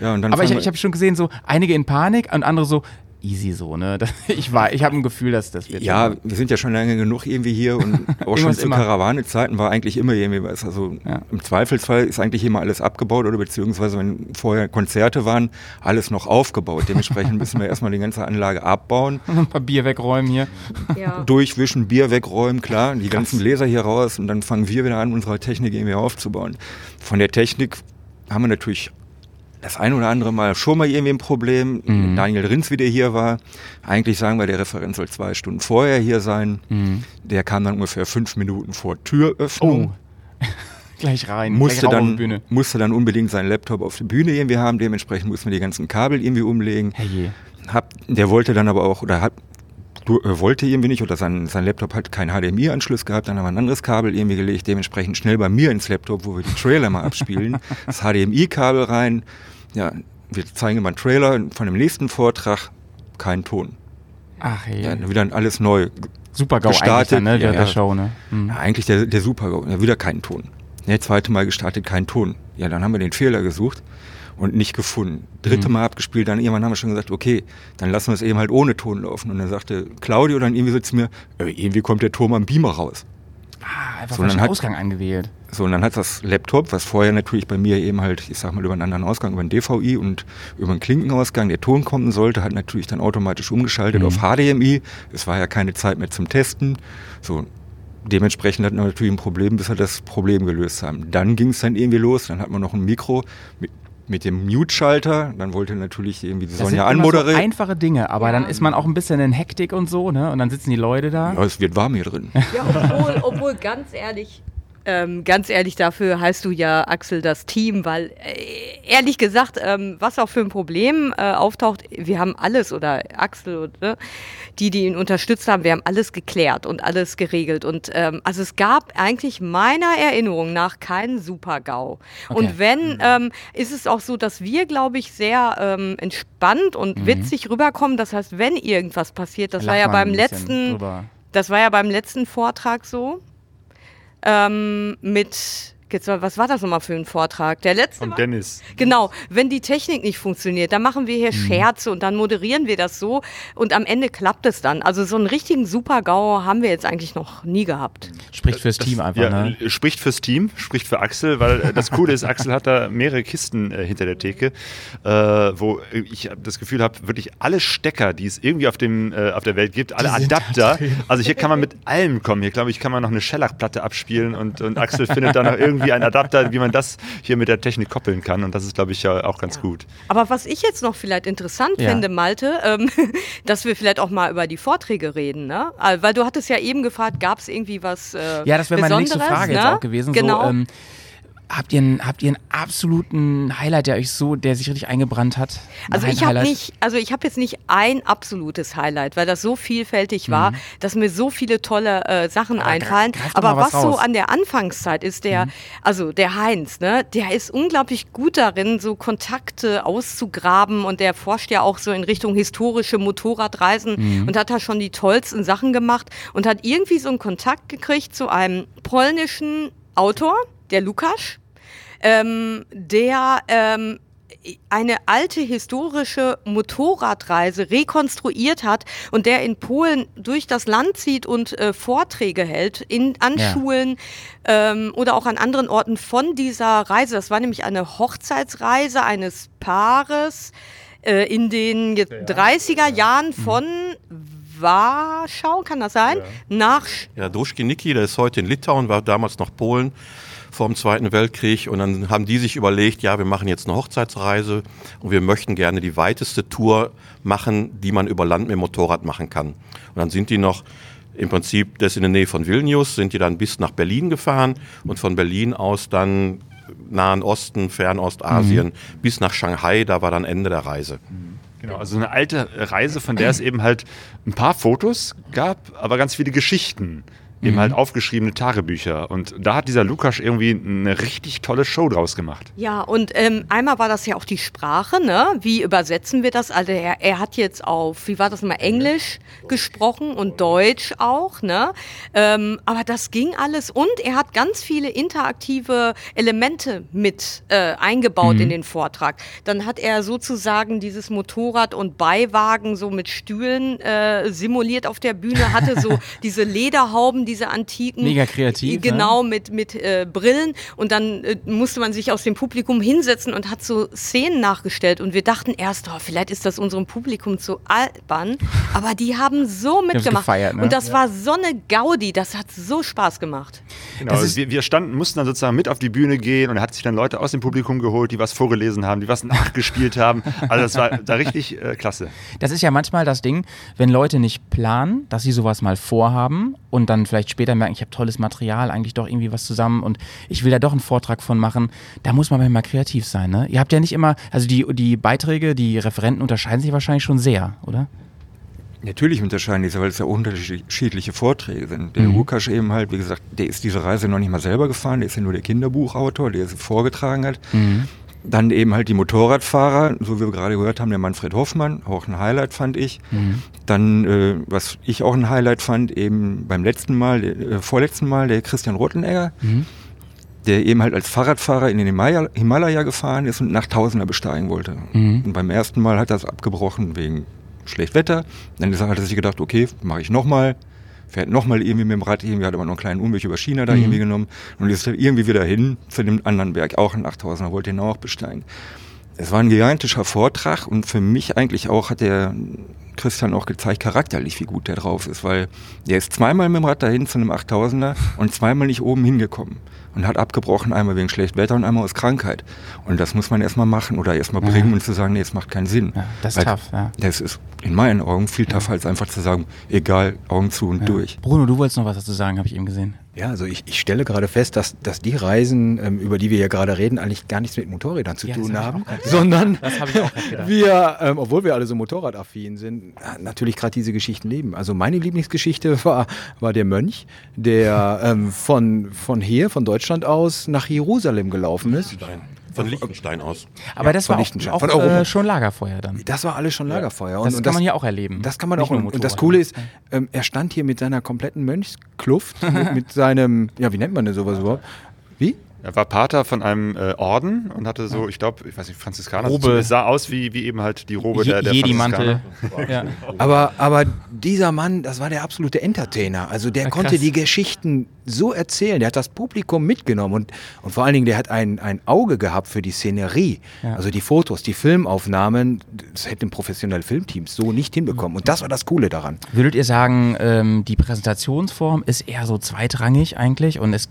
Ja, und dann Aber ich, ich habe schon gesehen, so einige in Panik und andere so, easy so, ne? Ich war, ich habe ein Gefühl, dass das wird. Ja, wir sind ja schon lange genug irgendwie hier und auch schon zu Karawane-Zeiten war eigentlich immer irgendwie was. Also ja. im Zweifelsfall ist eigentlich immer alles abgebaut oder beziehungsweise wenn vorher Konzerte waren, alles noch aufgebaut. Dementsprechend müssen wir erstmal die ganze Anlage abbauen. ein paar Bier wegräumen hier. Ja. Durchwischen, Bier wegräumen, klar, die Krass. ganzen Gläser hier raus und dann fangen wir wieder an, unsere Technik irgendwie aufzubauen. Von der Technik haben wir natürlich das ein oder andere Mal schon mal irgendwie ein Problem. Mhm. Daniel Rins wieder hier war. Eigentlich sagen wir, der Referent soll zwei Stunden vorher hier sein. Mhm. Der kam dann ungefähr fünf Minuten vor Türöffnung. Oh. gleich rein. Musste, gleich dann, musste dann unbedingt seinen Laptop auf der Bühne irgendwie haben. Dementsprechend mussten wir die ganzen Kabel irgendwie umlegen. Hey hab, der wollte dann aber auch, oder hat, du, äh, wollte irgendwie nicht, oder sein, sein Laptop hat keinen HDMI-Anschluss gehabt, dann haben wir ein anderes Kabel irgendwie gelegt, dementsprechend schnell bei mir ins Laptop, wo wir die Trailer mal abspielen, das HDMI-Kabel rein. Ja, wir zeigen immer einen Trailer von dem nächsten Vortrag, kein Ton. Ach je. Ja, wieder alles neu. Super-GAU gestartet. Dann, ne, ja, der Show, ne? Mhm. Ja, eigentlich der, der Super-GAU. Ja, wieder kein Ton. Ja, zweite Mal gestartet, kein Ton. Ja, dann haben wir den Fehler gesucht und nicht gefunden. Dritte mhm. Mal abgespielt, dann irgendwann haben wir schon gesagt, okay, dann lassen wir es eben halt ohne Ton laufen. Und dann sagte Claudio dann irgendwie so zu mir, äh, irgendwie kommt der Ton am Beamer raus. Ah, einfach so, falschen Ausgang angewählt. So, und dann hat das Laptop, was vorher natürlich bei mir eben halt, ich sag mal, über einen anderen Ausgang, über einen DVI und über einen Klinkenausgang der Ton kommen sollte, hat natürlich dann automatisch umgeschaltet mhm. auf HDMI. Es war ja keine Zeit mehr zum Testen. So, dementsprechend hatten wir natürlich ein Problem, bis wir das Problem gelöst haben. Dann ging es dann irgendwie los, dann hat man noch ein Mikro mit mit dem Mute-Schalter. Dann wollte natürlich irgendwie die Sonja anmoderieren. So einfache Dinge, aber ja. dann ist man auch ein bisschen in Hektik und so, ne? Und dann sitzen die Leute da. Ja, es wird warm hier drin. Ja, obwohl, obwohl ganz ehrlich, ähm, ganz ehrlich, dafür heißt du ja Axel das Team, weil äh, ehrlich gesagt, ähm, was auch für ein Problem äh, auftaucht, wir haben alles oder Axel oder ne, die, die ihn unterstützt haben, wir haben alles geklärt und alles geregelt. Und ähm, also es gab eigentlich meiner Erinnerung nach keinen Super-GAU. Okay. Und wenn, mhm. ähm, ist es auch so, dass wir, glaube ich, sehr ähm, entspannt und mhm. witzig rüberkommen. Das heißt, wenn irgendwas passiert, das Lach war ja beim letzten, drüber. das war ja beim letzten Vortrag so ähm, mit Jetzt, was war das nochmal für ein Vortrag? Der letzte. Von Dennis. Genau. Wenn die Technik nicht funktioniert, dann machen wir hier mhm. Scherze und dann moderieren wir das so und am Ende klappt es dann. Also so einen richtigen Super-GAU haben wir jetzt eigentlich noch nie gehabt. Spricht fürs das, Team einfach, ja, ne? Spricht fürs Team, spricht für Axel, weil äh, das Coole ist, Axel hat da mehrere Kisten äh, hinter der Theke, äh, wo ich das Gefühl habe, wirklich alle Stecker, die es irgendwie auf, dem, äh, auf der Welt gibt, alle Adapter. Also hier kann man mit allem kommen. Hier, glaube ich, kann man noch eine Schellackplatte abspielen und, und Axel findet da noch irgendwie irgendwie ein Adapter, wie man das hier mit der Technik koppeln kann. Und das ist, glaube ich, ja auch ganz ja. gut. Aber was ich jetzt noch vielleicht interessant ja. finde, Malte, ähm, dass wir vielleicht auch mal über die Vorträge reden. Ne? Äh, weil du hattest ja eben gefragt, gab es irgendwie was äh, Ja, das wäre meine nächste Frage ne? jetzt auch gewesen. Genau. So, ähm, Habt ihr, einen, habt ihr einen absoluten Highlight, der euch so, der sich richtig eingebrannt hat? Also ich habe nicht, also ich habe jetzt nicht ein absolutes Highlight, weil das so vielfältig war, mhm. dass mir so viele tolle äh, Sachen Aber einfallen. Aber was, was so an der Anfangszeit ist, der, mhm. also der Heinz, ne, der ist unglaublich gut darin, so Kontakte auszugraben und der forscht ja auch so in Richtung historische Motorradreisen mhm. und hat da schon die tollsten Sachen gemacht und hat irgendwie so einen Kontakt gekriegt zu einem polnischen Autor der Lukas, ähm, der ähm, eine alte historische Motorradreise rekonstruiert hat und der in Polen durch das Land zieht und äh, Vorträge hält in, an ja. Schulen ähm, oder auch an anderen Orten von dieser Reise. Das war nämlich eine Hochzeitsreise eines Paares äh, in den 30er Jahren von Warschau, kann das sein? Ja. Nach. Ja, Druschki Niki, der ist heute in Litauen, war damals noch Polen vor dem Zweiten Weltkrieg. Und dann haben die sich überlegt, ja, wir machen jetzt eine Hochzeitsreise und wir möchten gerne die weiteste Tour machen, die man über Land mit dem Motorrad machen kann. Und dann sind die noch im Prinzip, das in der Nähe von Vilnius, sind die dann bis nach Berlin gefahren und von Berlin aus dann Nahen Osten, Fernostasien mhm. bis nach Shanghai, da war dann Ende der Reise. Genau, also eine alte Reise, von der es eben halt ein paar Fotos gab, aber ganz viele Geschichten eben mhm. halt aufgeschriebene Tagebücher. Und da hat dieser Lukas irgendwie eine richtig tolle Show draus gemacht. Ja, und ähm, einmal war das ja auch die Sprache, ne? Wie übersetzen wir das? Also er, er hat jetzt auf, wie war das mal, Englisch gesprochen und Deutsch auch, ne? Ähm, aber das ging alles und er hat ganz viele interaktive Elemente mit äh, eingebaut mhm. in den Vortrag. Dann hat er sozusagen dieses Motorrad und Beiwagen so mit Stühlen äh, simuliert auf der Bühne, hatte so diese Lederhauben, diese antiken. Mega kreativ. Genau, ne? mit, mit äh, Brillen. Und dann äh, musste man sich aus dem Publikum hinsetzen und hat so Szenen nachgestellt. Und wir dachten erst, oh, vielleicht ist das unserem Publikum zu albern. Aber die haben so mitgemacht. Gefeiert, ne? Und das ja. war so eine Gaudi, das hat so Spaß gemacht. Genau, also wir, wir, standen, mussten dann sozusagen mit auf die Bühne gehen und er hat sich dann Leute aus dem Publikum geholt, die was vorgelesen haben, die was nachgespielt haben. Also das war da richtig äh, klasse. Das ist ja manchmal das Ding, wenn Leute nicht planen, dass sie sowas mal vorhaben und dann vielleicht vielleicht später merken, ich habe tolles Material, eigentlich doch irgendwie was zusammen und ich will da doch einen Vortrag von machen, da muss man mal kreativ sein. Ne? Ihr habt ja nicht immer, also die, die Beiträge, die Referenten unterscheiden sich wahrscheinlich schon sehr, oder? Natürlich unterscheiden die sich, weil es ja unterschiedliche Vorträge sind. Der mhm. Lukas eben halt, wie gesagt, der ist diese Reise noch nicht mal selber gefahren, der ist ja nur der Kinderbuchautor, der sie vorgetragen hat. Mhm. Dann eben halt die Motorradfahrer, so wie wir gerade gehört haben, der Manfred Hoffmann, auch ein Highlight fand ich. Mhm. Dann, äh, was ich auch ein Highlight fand, eben beim letzten Mal, äh, vorletzten Mal, der Christian Rottenegger, mhm. der eben halt als Fahrradfahrer in den Himalaya, Himalaya gefahren ist und nach Tausender besteigen wollte. Mhm. Und beim ersten Mal hat er es abgebrochen wegen schlecht Wetter. Dann hat er sich gedacht, okay, mache ich nochmal fährt nochmal irgendwie mit dem Rad, irgendwie hat aber noch einen kleinen Umweg über China da mhm. irgendwie genommen und ist irgendwie wieder hin zu dem anderen Berg, auch ein 8000er, wollte ihn auch besteigen. Es war ein gigantischer Vortrag und für mich eigentlich auch hat der Christian auch gezeigt, charakterlich, wie gut der drauf ist, weil der ist zweimal mit dem Rad dahin zu einem 8000er und zweimal nicht oben hingekommen und hat abgebrochen, einmal wegen schlechtem Wetter und einmal aus Krankheit. Und das muss man erstmal machen oder erstmal bringen ja. und zu sagen, nee, es macht keinen Sinn. Ja, das ist tough, ja. Das ist in meinen Augen viel tougher, als einfach zu sagen, egal, Augen zu und durch. Bruno, du wolltest noch was dazu sagen, habe ich eben gesehen. Ja, also ich, ich stelle gerade fest, dass, dass die Reisen, ähm, über die wir hier gerade reden, eigentlich gar nichts mit Motorrädern zu tun haben, sondern wir, ähm, obwohl wir alle so motorradaffin sind, natürlich gerade diese Geschichten leben. Also meine Lieblingsgeschichte war, war der Mönch, der ähm, von, von hier, von Deutschland aus, nach Jerusalem gelaufen ist. Von Liechtenstein aus. Aber ja, das war auch, auch äh, schon Lagerfeuer dann. Das war alles schon Lagerfeuer. das und, kann man ja auch erleben. Das kann man Nicht auch. Und das Coole ist, ähm, er stand hier mit seiner kompletten Mönchskluft, mit, mit seinem, ja, wie nennt man das sowas überhaupt? Wie? Er war Pater von einem äh, Orden und hatte so, ich glaube, ich weiß nicht, Franziskaner. Robe. Es sah aus wie, wie eben halt die Robe Je der, der Jedi-Mantel. ja. aber, aber dieser Mann, das war der absolute Entertainer. Also der ja, konnte die Geschichten so erzählen. Der hat das Publikum mitgenommen und, und vor allen Dingen, der hat ein, ein Auge gehabt für die Szenerie. Ja. Also die Fotos, die Filmaufnahmen, das hätten professionelle Filmteams so nicht hinbekommen. Und das war das Coole daran. Würdet ihr sagen, ähm, die Präsentationsform ist eher so zweitrangig eigentlich und es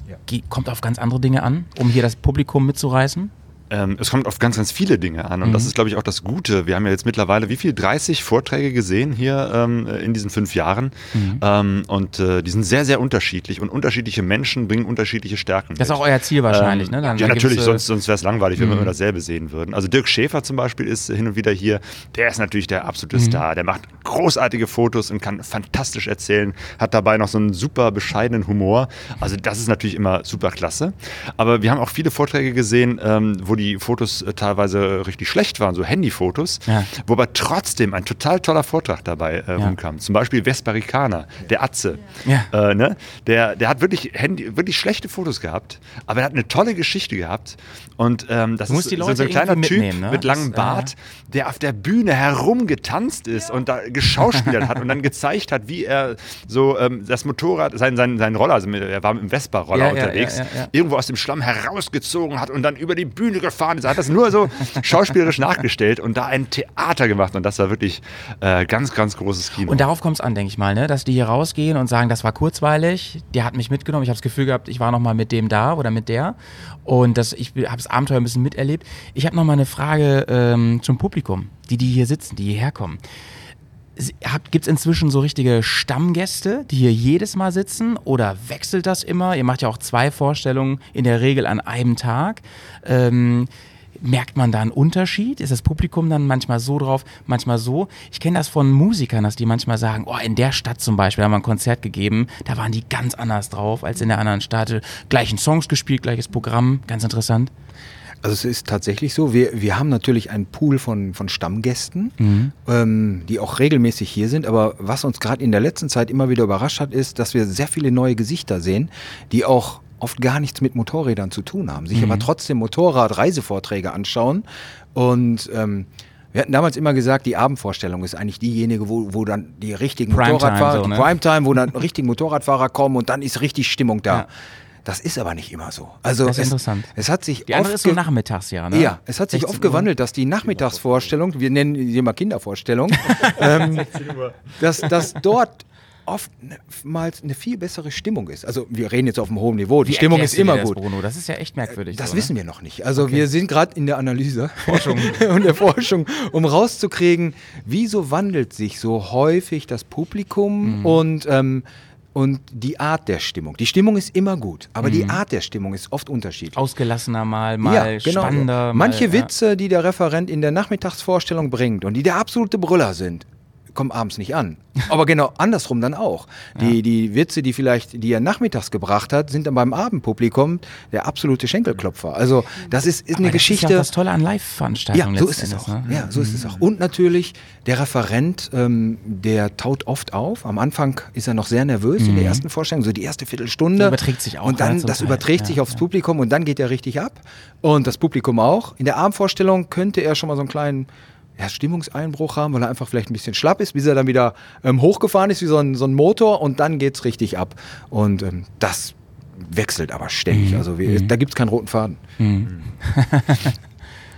kommt auf ganz andere Dinge an? Um hier das Publikum mitzureißen? Ähm, es kommt auf ganz, ganz viele Dinge an und mhm. das ist, glaube ich, auch das Gute. Wir haben ja jetzt mittlerweile, wie viel, 30 Vorträge gesehen hier ähm, in diesen fünf Jahren mhm. ähm, und äh, die sind sehr, sehr unterschiedlich und unterschiedliche Menschen bringen unterschiedliche Stärken. Das ist auch euer Ziel wahrscheinlich, ähm, ne? Dann, ja, natürlich, sonst, sonst wäre es langweilig, wenn mhm. wir immer dasselbe sehen würden. Also Dirk Schäfer zum Beispiel ist hin und wieder hier, der ist natürlich der absolute mhm. Star, der macht großartige Fotos und kann fantastisch erzählen, hat dabei noch so einen super bescheidenen Humor. Also das ist natürlich immer super klasse. Aber wir haben auch viele Vorträge gesehen, ähm, wo die Fotos äh, teilweise richtig schlecht waren, so Handyfotos, ja. wo aber trotzdem ein total toller Vortrag dabei äh, ja. rumkam. Zum Beispiel Vesperikaner, der Atze. Ja. Äh, ne? der, der hat wirklich, Handy, wirklich schlechte Fotos gehabt, aber er hat eine tolle Geschichte gehabt. Und ähm, das ist so, so, ein kleiner Typ ne? mit langem Bart, der auf der Bühne herumgetanzt ist und da geschauspielert hat und dann gezeigt hat, wie er so ähm, das Motorrad, sein, sein, sein Roller, also er war mit dem Vespa-Roller unterwegs, irgendwo aus dem Schlamm herausgezogen hat und dann über die Bühne gefahren. Er hat das nur so schauspielerisch nachgestellt und da ein Theater gemacht. Und das war wirklich äh, ganz, ganz großes Kino. Und darauf kommt es an, denke ich mal, ne? dass die hier rausgehen und sagen, das war kurzweilig, der hat mich mitgenommen. Ich habe das Gefühl gehabt, ich war noch mal mit dem da oder mit der. Und das, ich habe das Abenteuer ein bisschen miterlebt. Ich habe noch mal eine Frage ähm, zum Publikum, die, die hier sitzen, die hierher kommen. Gibt es inzwischen so richtige Stammgäste, die hier jedes Mal sitzen oder wechselt das immer? Ihr macht ja auch zwei Vorstellungen in der Regel an einem Tag. Ähm, merkt man da einen Unterschied? Ist das Publikum dann manchmal so drauf, manchmal so? Ich kenne das von Musikern, dass die manchmal sagen, oh, in der Stadt zum Beispiel haben wir ein Konzert gegeben, da waren die ganz anders drauf als in der anderen Stadt. Gleichen Songs gespielt, gleiches Programm, ganz interessant. Also es ist tatsächlich so, wir, wir haben natürlich einen Pool von, von Stammgästen, mhm. ähm, die auch regelmäßig hier sind. Aber was uns gerade in der letzten Zeit immer wieder überrascht hat, ist, dass wir sehr viele neue Gesichter sehen, die auch oft gar nichts mit Motorrädern zu tun haben, sich mhm. aber trotzdem Motorrad-Reisevorträge anschauen. Und ähm, wir hatten damals immer gesagt, die Abendvorstellung ist eigentlich diejenige, wo, wo dann die richtigen Primetime Motorradfahrer, so, ne? die Primetime, wo dann richtigen Motorradfahrer kommen und dann ist richtig Stimmung da. Ja. Das ist aber nicht immer so. Also das ist es, interessant. Es hat sich die andere ist so nachmittags, ja. Ne? Ja, es hat sich oft gewandelt, dass die Nachmittagsvorstellung, wir nennen sie immer Kindervorstellung, ähm, dass, dass dort oftmals eine viel bessere Stimmung ist. Also wir reden jetzt auf einem hohen Niveau. Die Wie Stimmung ist immer gut. Bruno? Das ist ja echt merkwürdig. Das so, wissen wir noch nicht. Also okay. wir sind gerade in der Analyse Forschung. und der Forschung, um rauszukriegen, wieso wandelt sich so häufig das Publikum mhm. und ähm, und die Art der Stimmung. Die Stimmung ist immer gut, aber mhm. die Art der Stimmung ist oft unterschiedlich. Ausgelassener mal, mal ja, genau. spannender. Manche mal, Witze, die der Referent in der Nachmittagsvorstellung bringt und die der absolute Brüller sind, kommen abends nicht an. Aber genau andersrum dann auch. Die, ja. die Witze, die vielleicht, die er nachmittags gebracht hat, sind dann beim Abendpublikum der absolute Schenkelklopfer. Also das ist, ist eine Geschichte. Das ist ja das Tolle an Live-Veranstaltungen. Ja, so ist es auch. Ne? Ja, so ist es auch. Und natürlich der Referent, ähm, der taut oft auf. Am Anfang ist er noch sehr nervös mhm. in der mhm. ersten Vorstellung, so die erste Viertelstunde. Das überträgt sich auch. Und dann, das überträgt ja, sich aufs ja. Publikum und dann geht er richtig ab. Und das Publikum auch. In der Abendvorstellung könnte er schon mal so einen kleinen ja, Stimmungseinbruch haben, weil er einfach vielleicht ein bisschen schlapp ist, bis er dann wieder ähm, hochgefahren ist wie so ein, so ein Motor und dann geht es richtig ab. Und ähm, das wechselt aber ständig. Mhm. Also wir, mhm. da gibt es keinen roten Faden. Mhm.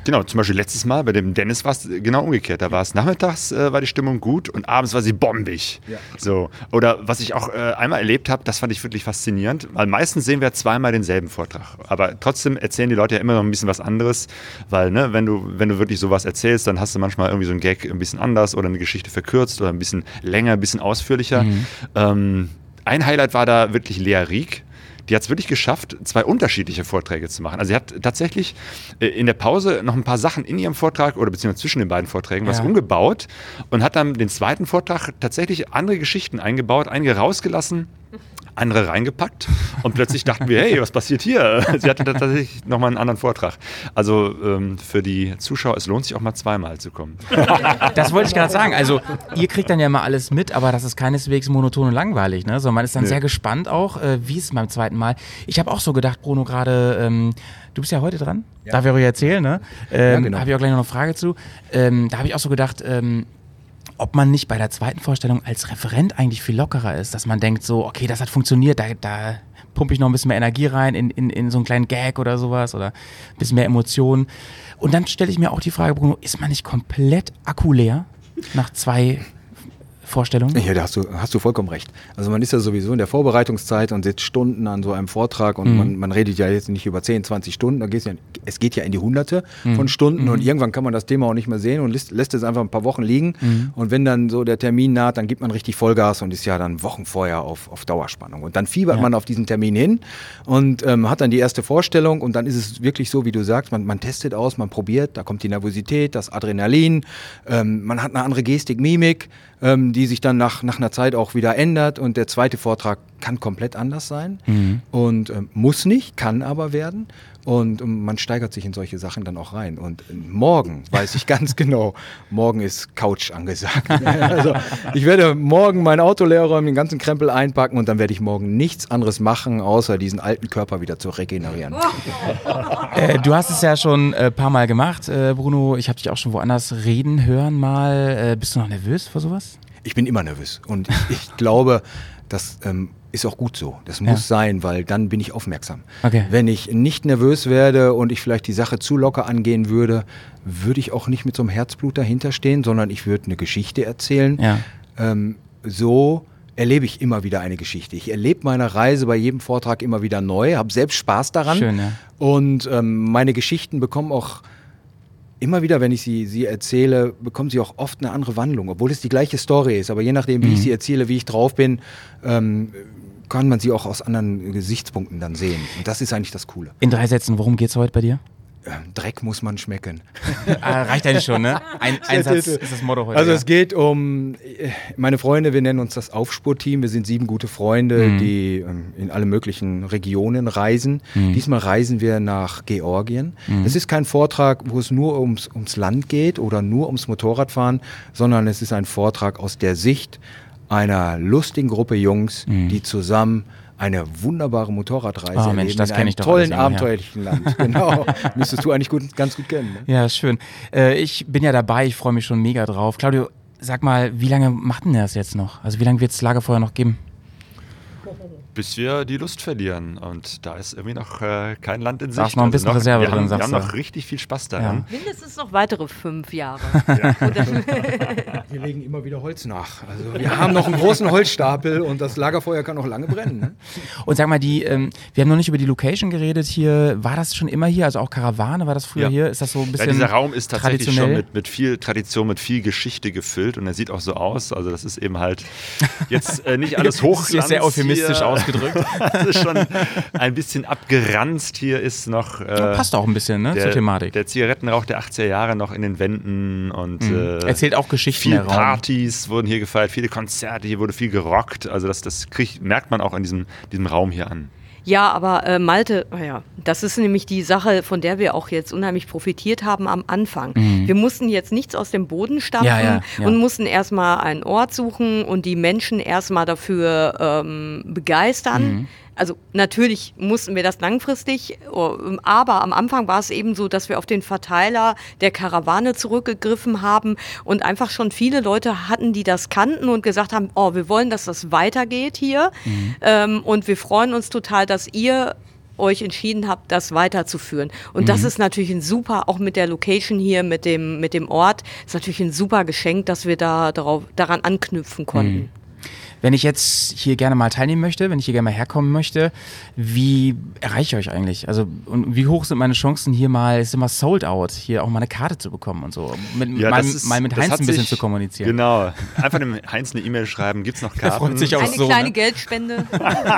Genau, zum Beispiel letztes Mal bei dem Dennis war es genau umgekehrt. Da war es nachmittags äh, war die Stimmung gut und abends war sie bombig. Ja. So. Oder was ich auch äh, einmal erlebt habe, das fand ich wirklich faszinierend, weil meistens sehen wir zweimal denselben Vortrag. Aber trotzdem erzählen die Leute ja immer noch ein bisschen was anderes, weil ne, wenn du, wenn du wirklich sowas erzählst, dann hast du manchmal irgendwie so einen Gag ein bisschen anders oder eine Geschichte verkürzt oder ein bisschen länger, ein bisschen ausführlicher. Mhm. Ähm, ein Highlight war da wirklich Lea Rieck die hat es wirklich geschafft, zwei unterschiedliche Vorträge zu machen. Also sie hat tatsächlich äh, in der Pause noch ein paar Sachen in ihrem Vortrag oder beziehungsweise zwischen den beiden Vorträgen ja. was umgebaut und hat dann den zweiten Vortrag tatsächlich andere Geschichten eingebaut, einige rausgelassen andere reingepackt und plötzlich dachten wir, hey, was passiert hier? Sie hatten tatsächlich nochmal einen anderen Vortrag. Also ähm, für die Zuschauer, es lohnt sich auch mal zweimal zu kommen. Das wollte ich gerade sagen. Also ihr kriegt dann ja mal alles mit, aber das ist keineswegs monoton und langweilig. Ne? So, man ist dann nee. sehr gespannt auch, äh, wie es beim zweiten Mal. Ich habe auch so gedacht, Bruno, gerade, ähm, du bist ja heute dran. Ja. Darf ich euch erzählen, ne? Ähm, ja, genau. Habe ich auch gleich noch eine Frage zu. Ähm, da habe ich auch so gedacht, ähm, ob man nicht bei der zweiten Vorstellung als Referent eigentlich viel lockerer ist, dass man denkt so, okay, das hat funktioniert, da, da pumpe ich noch ein bisschen mehr Energie rein in, in, in so einen kleinen Gag oder sowas oder ein bisschen mehr Emotionen. Und dann stelle ich mir auch die Frage, Bruno, ist man nicht komplett akkuleer nach zwei Vorstellung? Ja, da hast du, hast du vollkommen recht. Also man ist ja sowieso in der Vorbereitungszeit und sitzt Stunden an so einem Vortrag und mhm. man, man redet ja jetzt nicht über 10, 20 Stunden, da geht's ja, es geht ja in die Hunderte mhm. von Stunden mhm. und irgendwann kann man das Thema auch nicht mehr sehen und lässt, lässt es einfach ein paar Wochen liegen mhm. und wenn dann so der Termin naht, dann gibt man richtig Vollgas und ist ja dann Wochen vorher auf, auf Dauerspannung und dann fiebert ja. man auf diesen Termin hin und ähm, hat dann die erste Vorstellung und dann ist es wirklich so, wie du sagst, man, man testet aus, man probiert, da kommt die Nervosität, das Adrenalin, ähm, man hat eine andere Gestik, Mimik, ähm, die sich dann nach, nach einer Zeit auch wieder ändert. Und der zweite Vortrag kann komplett anders sein mhm. und ähm, muss nicht, kann aber werden. Und man steigert sich in solche Sachen dann auch rein. Und morgen weiß ich ganz genau, morgen ist Couch angesagt. also ich werde morgen mein Auto leer räumen, den ganzen Krempel einpacken und dann werde ich morgen nichts anderes machen, außer diesen alten Körper wieder zu regenerieren. äh, du hast es ja schon ein äh, paar Mal gemacht, äh, Bruno. Ich habe dich auch schon woanders reden hören mal. Äh, bist du noch nervös vor sowas? Ich bin immer nervös. Und ich, ich glaube, dass ähm, ist auch gut so. Das muss ja. sein, weil dann bin ich aufmerksam. Okay. Wenn ich nicht nervös werde und ich vielleicht die Sache zu locker angehen würde, würde ich auch nicht mit so einem Herzblut dahinter stehen, sondern ich würde eine Geschichte erzählen. Ja. Ähm, so erlebe ich immer wieder eine Geschichte. Ich erlebe meine Reise bei jedem Vortrag immer wieder neu, habe selbst Spaß daran. Schön, ja. Und ähm, meine Geschichten bekommen auch immer wieder, wenn ich sie, sie erzähle, bekommen sie auch oft eine andere Wandlung, obwohl es die gleiche Story ist. Aber je nachdem, wie mhm. ich sie erzähle, wie ich drauf bin, ähm, kann man sie auch aus anderen Gesichtspunkten dann sehen. Und das ist eigentlich das Coole. In drei Sätzen, worum geht es heute bei dir? Ähm, Dreck muss man schmecken. ah, reicht eigentlich schon, ne? Ein, ein Satz ist das Motto heute. Also ja. es geht um äh, meine Freunde, wir nennen uns das Aufspurteam. Wir sind sieben gute Freunde, mhm. die ähm, in alle möglichen Regionen reisen. Mhm. Diesmal reisen wir nach Georgien. Mhm. Es ist kein Vortrag, wo es nur ums, ums Land geht oder nur ums Motorradfahren, sondern es ist ein Vortrag aus der Sicht einer lustigen Gruppe Jungs, mhm. die zusammen eine wunderbare Motorradreise oh, Mensch, das kenne ich doch tollen, abenteuerlichen ja. Land. Genau. Müsstest du eigentlich gut, ganz gut kennen. Ne? Ja, ist schön. Äh, ich bin ja dabei, ich freue mich schon mega drauf. Claudio, sag mal, wie lange macht denn das jetzt noch? Also wie lange wird es Lagerfeuer noch geben? Bis wir die Lust verlieren. Und da ist irgendwie noch äh, kein Land in Sicht. Da ist noch ein bisschen also noch, Reserve wir drin, haben, Wir haben noch richtig viel Spaß daran. Ja. Mindestens noch weitere fünf Jahre. wir legen immer wieder Holz nach. Also wir haben noch einen großen Holzstapel und das Lagerfeuer kann noch lange brennen. Ne? Und sag mal, die, ähm, wir haben noch nicht über die Location geredet hier. War das schon immer hier? Also auch Karawane, war das früher ja. hier? Ist das so ein bisschen ja, dieser Raum ist tatsächlich schon mit, mit viel Tradition, mit viel Geschichte gefüllt und er sieht auch so aus. Also das ist eben halt jetzt äh, nicht alles ist sehr euphemistisch aus ausgedrückt. das ist schon ein bisschen abgeranzt. Hier ist noch. Äh, passt auch ein bisschen ne, der, zur Thematik. Der Zigarettenrauch der 80er Jahre noch in den Wänden und. Mhm. Äh, Erzählt auch Geschichten. Viele Partys wurden hier gefeiert, viele Konzerte, hier wurde viel gerockt. Also, das, das krieg, merkt man auch in diesem, diesem Raum hier an. Ja, aber äh, Malte, ja, das ist nämlich die Sache, von der wir auch jetzt unheimlich profitiert haben am Anfang. Mhm. Wir mussten jetzt nichts aus dem Boden stampfen ja, ja, ja. und mussten erstmal einen Ort suchen und die Menschen erstmal dafür ähm, begeistern. Mhm also natürlich mussten wir das langfristig, aber am Anfang war es eben so, dass wir auf den Verteiler der Karawane zurückgegriffen haben und einfach schon viele Leute hatten, die das kannten und gesagt haben, oh, wir wollen, dass das weitergeht hier mhm. ähm, und wir freuen uns total, dass ihr euch entschieden habt, das weiterzuführen. Und mhm. das ist natürlich ein super, auch mit der Location hier, mit dem, mit dem Ort, ist natürlich ein super Geschenk, dass wir da darauf, daran anknüpfen konnten. Mhm. Wenn ich jetzt hier gerne mal teilnehmen möchte, wenn ich hier gerne mal herkommen möchte, wie erreiche ich euch eigentlich? Also und wie hoch sind meine Chancen hier mal, ist immer sold out, hier auch mal eine Karte zu bekommen und so, mit, ja, mal, ist, mal mit Heinz ein bisschen sich, zu kommunizieren. Genau, einfach dem Heinz eine E-Mail schreiben, gibt es noch Karten? freut sich auch eine so, kleine ne? Geldspende.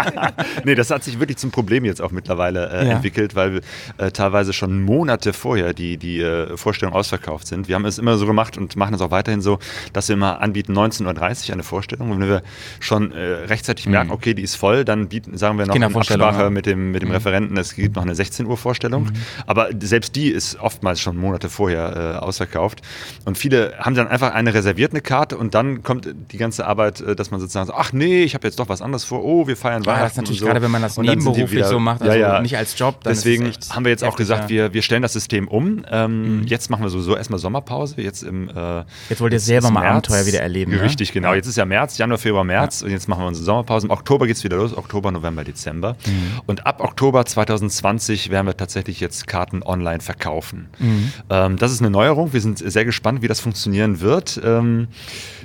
nee, das hat sich wirklich zum Problem jetzt auch mittlerweile äh, ja. entwickelt, weil wir äh, teilweise schon Monate vorher die, die äh, Vorstellungen ausverkauft sind. Wir haben es immer so gemacht und machen es auch weiterhin so, dass wir immer anbieten 19.30 Uhr eine Vorstellung. Und wenn wir schon äh, rechtzeitig merken, mhm. okay, die ist voll, dann bieten, sagen wir noch in Absprache mit dem, mit dem mhm. Referenten, es gibt noch eine 16 Uhr Vorstellung. Mhm. Aber selbst die ist oftmals schon Monate vorher äh, ausverkauft. Und viele haben dann einfach eine reservierte Karte und dann kommt die ganze Arbeit, äh, dass man sozusagen sagt, ach nee, ich habe jetzt doch was anderes vor, oh, wir feiern ja, Weihnachten. Das ist natürlich so. gerade, wenn man das nebenberuflich wieder, so macht, also ja, ja. nicht als Job. Deswegen haben wir jetzt auch gesagt, wir, wir stellen das System um. Ähm, mhm. Jetzt machen wir sowieso erstmal Sommerpause. Jetzt im äh, Jetzt wollt ihr selber mal März. Abenteuer wieder erleben. Richtig, ne? genau. Jetzt ist ja März, Januar, Februar, März und jetzt machen wir unsere Sommerpause. Im Oktober geht es wieder los, Oktober, November, Dezember. Mhm. Und ab Oktober 2020 werden wir tatsächlich jetzt Karten online verkaufen. Mhm. Ähm, das ist eine Neuerung. Wir sind sehr gespannt, wie das funktionieren wird. Ähm,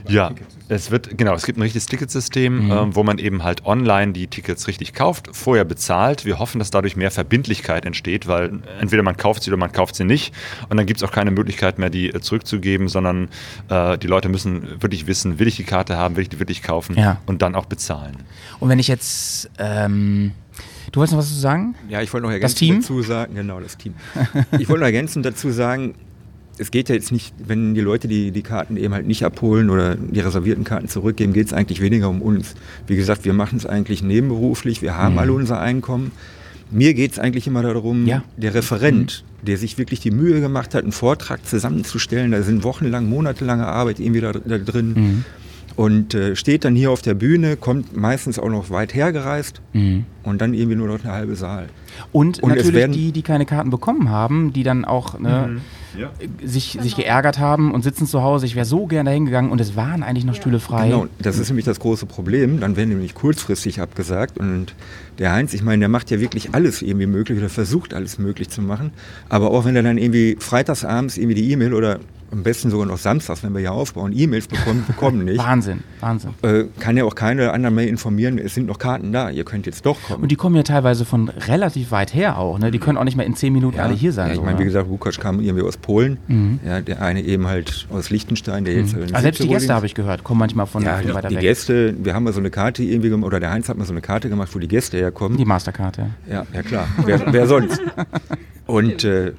ja, es wird, genau, es gibt ein richtiges Ticketsystem, mhm. ähm, wo man eben halt online die Tickets richtig kauft, vorher bezahlt. Wir hoffen, dass dadurch mehr Verbindlichkeit entsteht, weil entweder man kauft sie oder man kauft sie nicht. Und dann gibt es auch keine Möglichkeit mehr, die äh, zurückzugeben, sondern äh, die Leute müssen wirklich wissen, will ich die Karte haben, will ich die wirklich kaufen ja. Und dann auch bezahlen. Und wenn ich jetzt ähm Du wolltest noch was zu sagen? Ja, ich wollte noch ergänzend dazu sagen, genau, das Team. ich wollte noch ergänzend dazu sagen, es geht ja jetzt nicht, wenn die Leute die, die Karten eben halt nicht abholen oder die reservierten Karten zurückgeben, geht es eigentlich weniger um uns. Wie gesagt, wir machen es eigentlich nebenberuflich, wir haben mhm. alle unser Einkommen. Mir geht es eigentlich immer darum, ja. der Referent, mhm. der sich wirklich die Mühe gemacht hat, einen Vortrag zusammenzustellen, da sind wochenlang, monatelange Arbeit irgendwie da, da drin. Mhm. Und äh, steht dann hier auf der Bühne, kommt meistens auch noch weit hergereist mhm. und dann irgendwie nur noch eine halbe Saal. Und, und natürlich die, die keine Karten bekommen haben, die dann auch ne, mhm ja. sich, genau. sich geärgert haben und sitzen zu Hause. Ich wäre so gerne dahin gegangen und es waren eigentlich noch ja. Stühle frei. Genau, das ist nämlich das große Problem. Dann werden nämlich kurzfristig abgesagt und der Heinz, ich meine, der macht ja wirklich alles irgendwie möglich oder versucht alles möglich zu machen. Aber auch wenn er dann irgendwie freitagsabends irgendwie die E-Mail oder am besten sogar noch samstags, wenn wir hier aufbauen, E-Mails bekommen, bekommen nicht. Wahnsinn, Wahnsinn. Äh, kann ja auch keine anderen mehr informieren, es sind noch Karten da, ihr könnt jetzt doch kommen. Und die kommen ja teilweise von relativ weit her auch, ne? Die können auch nicht mehr in zehn Minuten ja, alle hier sein. Ja, ich meine, wie gesagt, Lukas kam irgendwie aus Polen, mhm. ja, der eine eben halt aus Liechtenstein, der jetzt. Mhm. Also selbst die Gäste habe ich gehört, kommen manchmal von, ja, von weiter die weg. Die Gäste, wir haben mal so eine Karte irgendwie gemacht, oder der Heinz hat mal so eine Karte gemacht, wo die Gäste herkommen. Die Mastercard, ja. Ja, ja klar. wer, wer sonst? Und äh,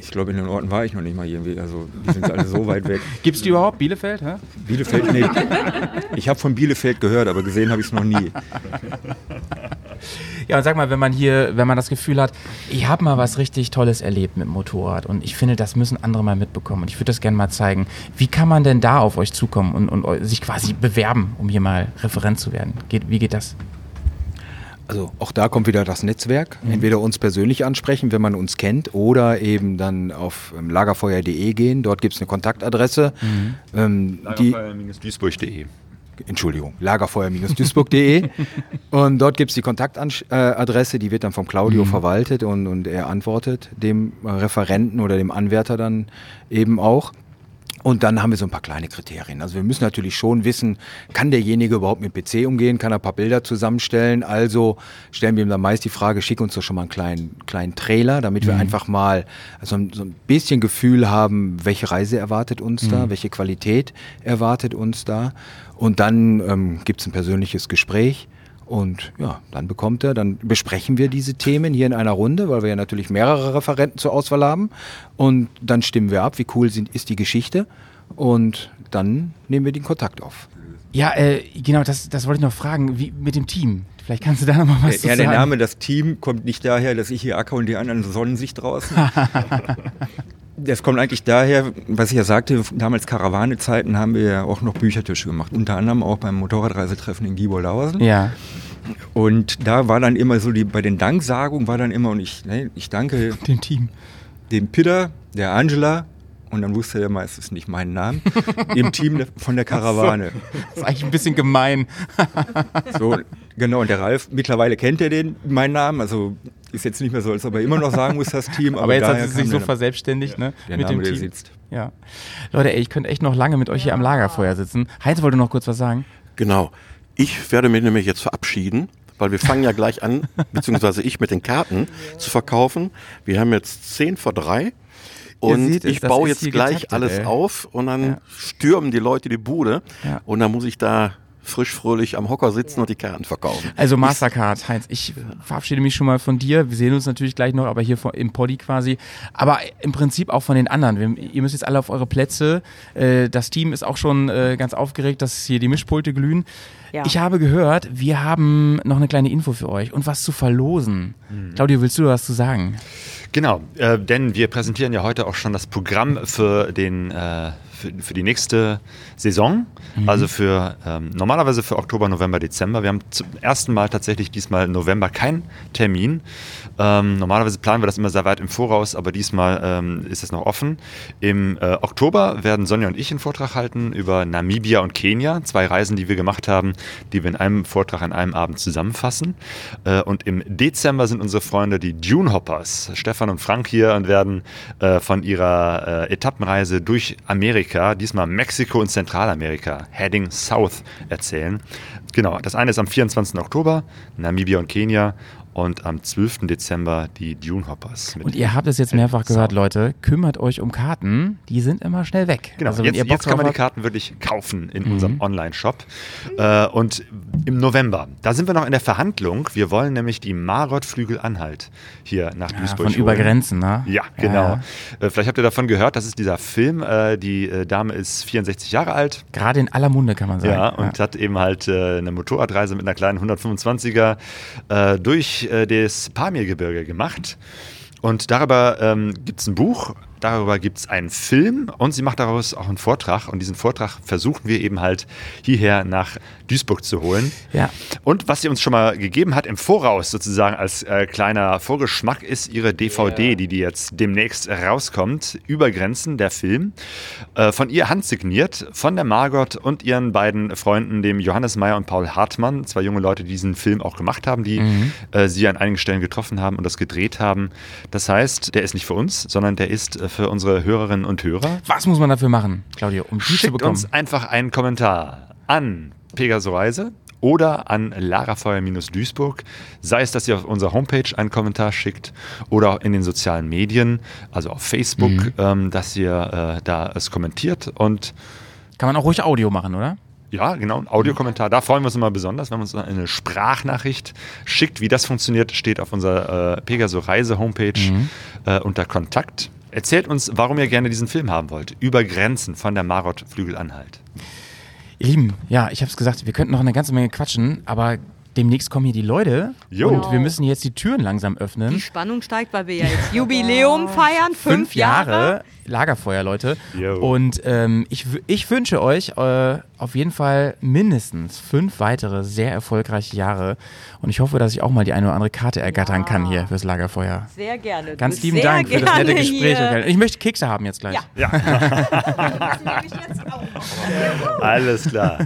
ich glaube, in den Orten war ich noch nicht mal irgendwie. Also, die sind alle so weit weg. Gibt es die überhaupt? Bielefeld? Hä? Bielefeld, nee. Ich habe von Bielefeld gehört, aber gesehen habe ich es noch nie. Ja, und sag mal, wenn man hier, wenn man das Gefühl hat, ich habe mal was richtig Tolles erlebt mit dem Motorrad und ich finde, das müssen andere mal mitbekommen und ich würde das gerne mal zeigen. Wie kann man denn da auf euch zukommen und, und sich quasi bewerben, um hier mal Referent zu werden? Geht, wie geht das? Also auch da kommt wieder das Netzwerk. Mhm. Entweder uns persönlich ansprechen, wenn man uns kennt, oder eben dann auf ähm, lagerfeuer.de gehen. Dort gibt es eine Kontaktadresse. Mhm. Ähm, Lagerfeuer-duisburg.de Entschuldigung, lagerfeuer-duisburg.de und dort gibt es die Kontaktadresse, die wird dann vom Claudio mhm. verwaltet und, und er antwortet dem Referenten oder dem Anwärter dann eben auch. Und dann haben wir so ein paar kleine Kriterien. Also wir müssen natürlich schon wissen, kann derjenige überhaupt mit PC umgehen, kann er ein paar Bilder zusammenstellen. Also stellen wir ihm dann meist die Frage, schick uns doch schon mal einen kleinen, kleinen Trailer, damit wir mhm. einfach mal so ein, so ein, bisschen Gefühl haben, welche Reise erwartet uns mhm. da, welche Qualität erwartet uns da. Und dann ähm, gibt es ein persönliches Gespräch. Und ja, dann bekommt er, dann besprechen wir diese Themen hier in einer Runde, weil wir ja natürlich mehrere Referenten zur Auswahl haben. Und dann stimmen wir ab, wie cool sind, ist die Geschichte. Und dann nehmen wir den Kontakt auf. Ja, äh, genau, das, das wollte ich noch fragen, wie mit dem Team. Vielleicht kannst du da noch mal was ja, zu sagen. Ja, der Name, das Team kommt nicht daher, dass ich hier acker und die anderen sonnen sich draußen. Das kommt eigentlich daher, was ich ja sagte, damals Karawane-Zeiten haben wir ja auch noch Büchertische gemacht. Unter anderem auch beim Motorradreisetreffen in Gieboldhausen. Ja. Und da war dann immer so, die, bei den Danksagungen war dann immer, und ich, ne, ich danke dem Team. Dem Pitter, der Angela, und dann wusste er meistens nicht meinen Namen, im Team von der Karawane. Das ist eigentlich ein bisschen gemein. so, genau, und der Ralf, mittlerweile kennt er den, meinen Namen, also ist jetzt nicht mehr so, als ob er immer noch sagen muss, das Team. Aber, aber jetzt hat es sich so verselbstständigt, ne? Der mit Name, dem Team. sitzt. Ja. Leute, ey, ich könnte echt noch lange mit euch hier am Lagerfeuer sitzen. Heinz wollte noch kurz was sagen. Genau. Ich werde mich nämlich jetzt verabschieden, weil wir fangen ja gleich an, beziehungsweise ich mit den Karten zu verkaufen. Wir haben jetzt 10 vor 3. Und ich baue jetzt gleich getaktet, alles ey. auf und dann ja. stürmen die Leute die Bude ja. und dann muss ich da frisch fröhlich am Hocker sitzen und die Karten verkaufen. Also Mastercard, Heinz, ich verabschiede mich schon mal von dir. Wir sehen uns natürlich gleich noch, aber hier im Poddy quasi. Aber im Prinzip auch von den anderen. Wir, ihr müsst jetzt alle auf eure Plätze. Äh, das Team ist auch schon äh, ganz aufgeregt, dass hier die Mischpulte glühen. Ja. Ich habe gehört, wir haben noch eine kleine Info für euch und was zu verlosen. Mhm. Claudio, willst du was zu sagen? Genau, äh, denn wir präsentieren ja heute auch schon das Programm für den äh, für, für die nächste Saison, mhm. also für ähm, normalerweise für Oktober, November, Dezember. Wir haben zum ersten Mal tatsächlich diesmal November keinen Termin. Ähm, normalerweise planen wir das immer sehr weit im Voraus, aber diesmal ähm, ist es noch offen. Im äh, Oktober werden Sonja und ich einen Vortrag halten über Namibia und Kenia, zwei Reisen, die wir gemacht haben, die wir in einem Vortrag an einem Abend zusammenfassen. Äh, und im Dezember sind unsere Freunde die Dune Hoppers, Stefan und Frank hier und werden äh, von ihrer äh, Etappenreise durch Amerika Amerika, diesmal Mexiko und Zentralamerika, Heading South, erzählen. Genau, das eine ist am 24. Oktober, Namibia und Kenia und am 12. Dezember die Dune Hoppers. Und ihr habt es jetzt mehrfach gehört, Leute, kümmert euch um Karten, die sind immer schnell weg. Genau, also, jetzt, jetzt kann man die Karten wirklich kaufen in mhm. unserem Online-Shop. Äh, und im November, da sind wir noch in der Verhandlung. Wir wollen nämlich die Marot-Flügel-Anhalt hier nach ja, Duisburg Von holen. über Grenzen, ne? Ja, genau. Ja. Äh, vielleicht habt ihr davon gehört, das ist dieser Film. Äh, die äh, Dame ist 64 Jahre alt. Gerade in aller Munde, kann man sagen. Ja, und ja. hat eben halt eine Motorradreise mit einer kleinen 125er durch äh, das Pamirgebirge gemacht. Und darüber ähm, gibt es ein Buch, Darüber gibt es einen Film und sie macht daraus auch einen Vortrag. Und diesen Vortrag versuchen wir eben halt hierher nach Duisburg zu holen. Ja. Und was sie uns schon mal gegeben hat im Voraus sozusagen als äh, kleiner Vorgeschmack ist ihre DVD, die, die jetzt demnächst rauskommt. Über Grenzen, der Film. Äh, von ihr handsigniert, von der Margot und ihren beiden Freunden, dem Johannes Meyer und Paul Hartmann. Zwei junge Leute, die diesen Film auch gemacht haben, die mhm. äh, sie an einigen Stellen getroffen haben und das gedreht haben. Das heißt, der ist nicht für uns, sondern der ist äh, für unsere Hörerinnen und Hörer. Was muss man dafür machen, Claudio, um die zu bekommen? uns einfach einen Kommentar an Pegaso Reise oder an larafeuer-duisburg, sei es, dass ihr auf unserer Homepage einen Kommentar schickt oder in den sozialen Medien, also auf Facebook, mhm. ähm, dass ihr äh, da es kommentiert und kann man auch ruhig Audio machen, oder? Ja, genau, ein Audiokommentar. Da freuen wir uns immer besonders, wenn man uns eine Sprachnachricht schickt. Wie das funktioniert, steht auf unserer äh, Pegaso Reise Homepage mhm. äh, unter Kontakt. Erzählt uns, warum ihr gerne diesen Film haben wollt. Über Grenzen von der Marot Flügelanhalt. Ihr Lieben, ja, ich habe es gesagt, wir könnten noch eine ganze Menge quatschen, aber demnächst kommen hier die Leute jo. und wir müssen jetzt die Türen langsam öffnen. Die Spannung steigt, weil wir ja jetzt Jubiläum feiern, fünf, fünf Jahre. Jahre. Lagerfeuer, Leute. Yo. Und ähm, ich, ich wünsche euch äh, auf jeden Fall mindestens fünf weitere sehr erfolgreiche Jahre. Und ich hoffe, dass ich auch mal die eine oder andere Karte ergattern ja. kann hier fürs Lagerfeuer. Sehr gerne. Ganz lieben Dank für das nette Gespräch. Hier. Ich möchte Kekse haben jetzt gleich. Ja. ja. Alles klar.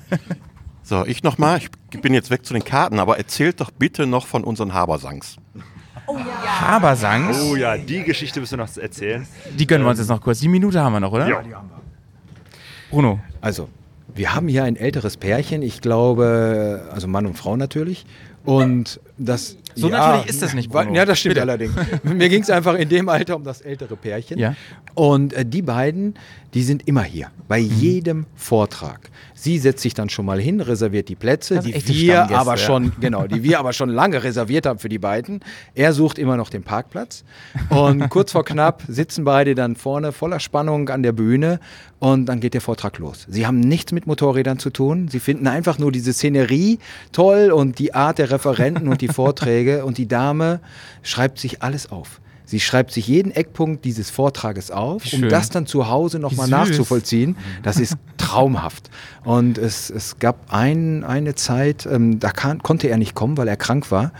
So, ich nochmal. Ich bin jetzt weg zu den Karten, aber erzählt doch bitte noch von unseren Habersangs. Oh ja. Habersangs. Oh ja, die Geschichte müssen wir noch erzählen. Die gönnen wir uns jetzt noch kurz. Die Minute haben wir noch, oder? Ja, die haben wir. Bruno. Also, wir haben hier ein älteres Pärchen, ich glaube, also Mann und Frau natürlich. Und das. So ja, natürlich ist das nicht. Bruno. Ja, das stimmt Bitte. allerdings. Mir ging es einfach in dem Alter um das ältere Pärchen. Ja. Und äh, die beiden, die sind immer hier, bei mhm. jedem Vortrag. Sie setzt sich dann schon mal hin, reserviert die Plätze, die wir aber schon, genau, die wir aber schon lange reserviert haben für die beiden. Er sucht immer noch den Parkplatz. Und kurz vor knapp sitzen beide dann vorne voller Spannung an der Bühne und dann geht der Vortrag los. Sie haben nichts mit Motorrädern zu tun. Sie finden einfach nur diese Szenerie toll und die Art der Referenten und die Vorträge. Und die Dame schreibt sich alles auf. Sie schreibt sich jeden Eckpunkt dieses Vortrages auf, um das dann zu Hause nochmal nachzuvollziehen. Das ist traumhaft. Und es, es gab ein, eine Zeit, ähm, da kann, konnte er nicht kommen, weil er krank war.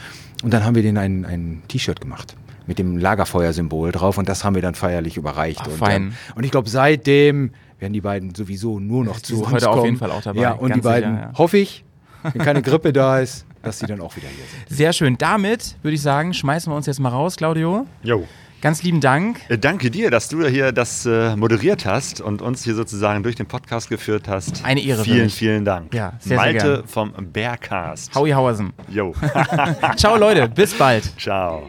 Und dann haben wir denen ein, ein T-Shirt gemacht mit dem Lagerfeuersymbol drauf und das haben wir dann feierlich überreicht. Ach, und, fein. Ähm, und ich glaube, seitdem werden die beiden sowieso nur noch zu uns heute kommen. auf jeden Fall auch dabei. Ja, und Ganz die beiden, sicher, ja. hoffe ich, wenn keine Grippe da ist, dass sie dann auch wieder hier sind. Sehr schön. Damit würde ich sagen, schmeißen wir uns jetzt mal raus, Claudio. Jo. Ganz lieben Dank. Äh, danke dir, dass du hier das äh, moderiert hast und uns hier sozusagen durch den Podcast geführt hast. Eine Ehre. Vielen, vielen Dank. Ja, sehr, Malte sehr gern. vom Bearcast. Howie Hauersen. Jo. Ciao Leute, bis bald. Ciao.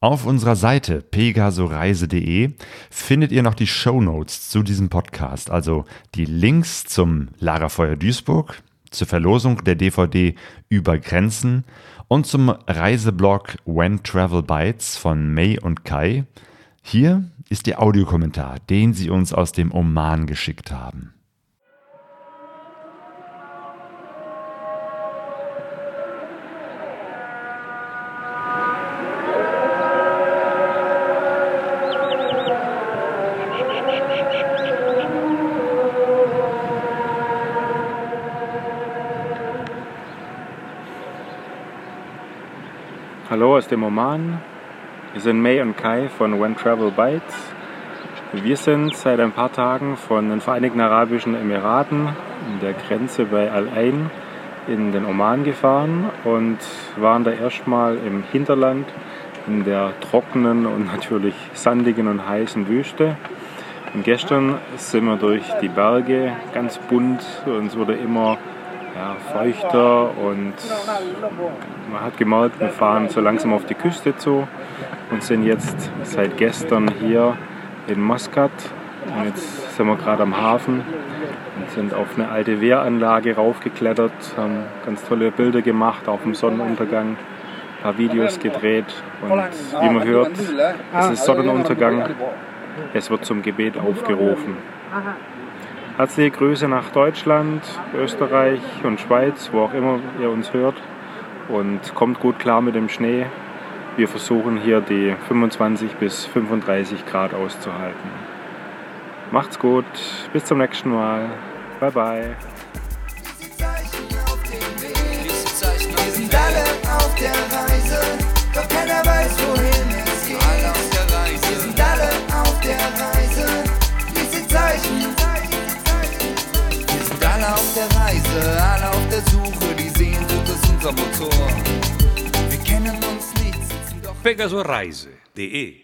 Auf unserer Seite pegasoreise.de findet ihr noch die Show Notes zu diesem Podcast, also die Links zum Lagerfeuer Duisburg, zur Verlosung der DVD Über Grenzen und zum Reiseblog When Travel Bites von May und Kai. Hier ist der Audiokommentar, den sie uns aus dem Oman geschickt haben. Hallo aus dem Oman. Wir sind May und Kai von When Travel Bites. Wir sind seit ein paar Tagen von den Vereinigten Arabischen Emiraten in der Grenze bei Al Ain in den Oman gefahren und waren da erstmal im Hinterland in der trockenen und natürlich sandigen und heißen Wüste. Und gestern sind wir durch die Berge ganz bunt und es wurde immer ja, feuchter und man hat gemerkt, wir fahren so langsam auf die Küste zu und sind jetzt seit gestern hier in Muscat. Und jetzt sind wir gerade am Hafen und sind auf eine alte Wehranlage raufgeklettert, haben ganz tolle Bilder gemacht, auch im Sonnenuntergang, ein paar Videos gedreht und wie man hört, es ist Sonnenuntergang, es wird zum Gebet aufgerufen. Herzliche Grüße nach Deutschland, Österreich und Schweiz, wo auch immer ihr uns hört. Und kommt gut klar mit dem Schnee. Wir versuchen hier die 25 bis 35 Grad auszuhalten. Macht's gut, bis zum nächsten Mal. Bye bye. Wir sind alle auf der Reise, Reise, alle auf der Suche, die Sehnsucht ist unser Motor. Wir kennen uns nicht, sitzen doch... Pegasoreise.de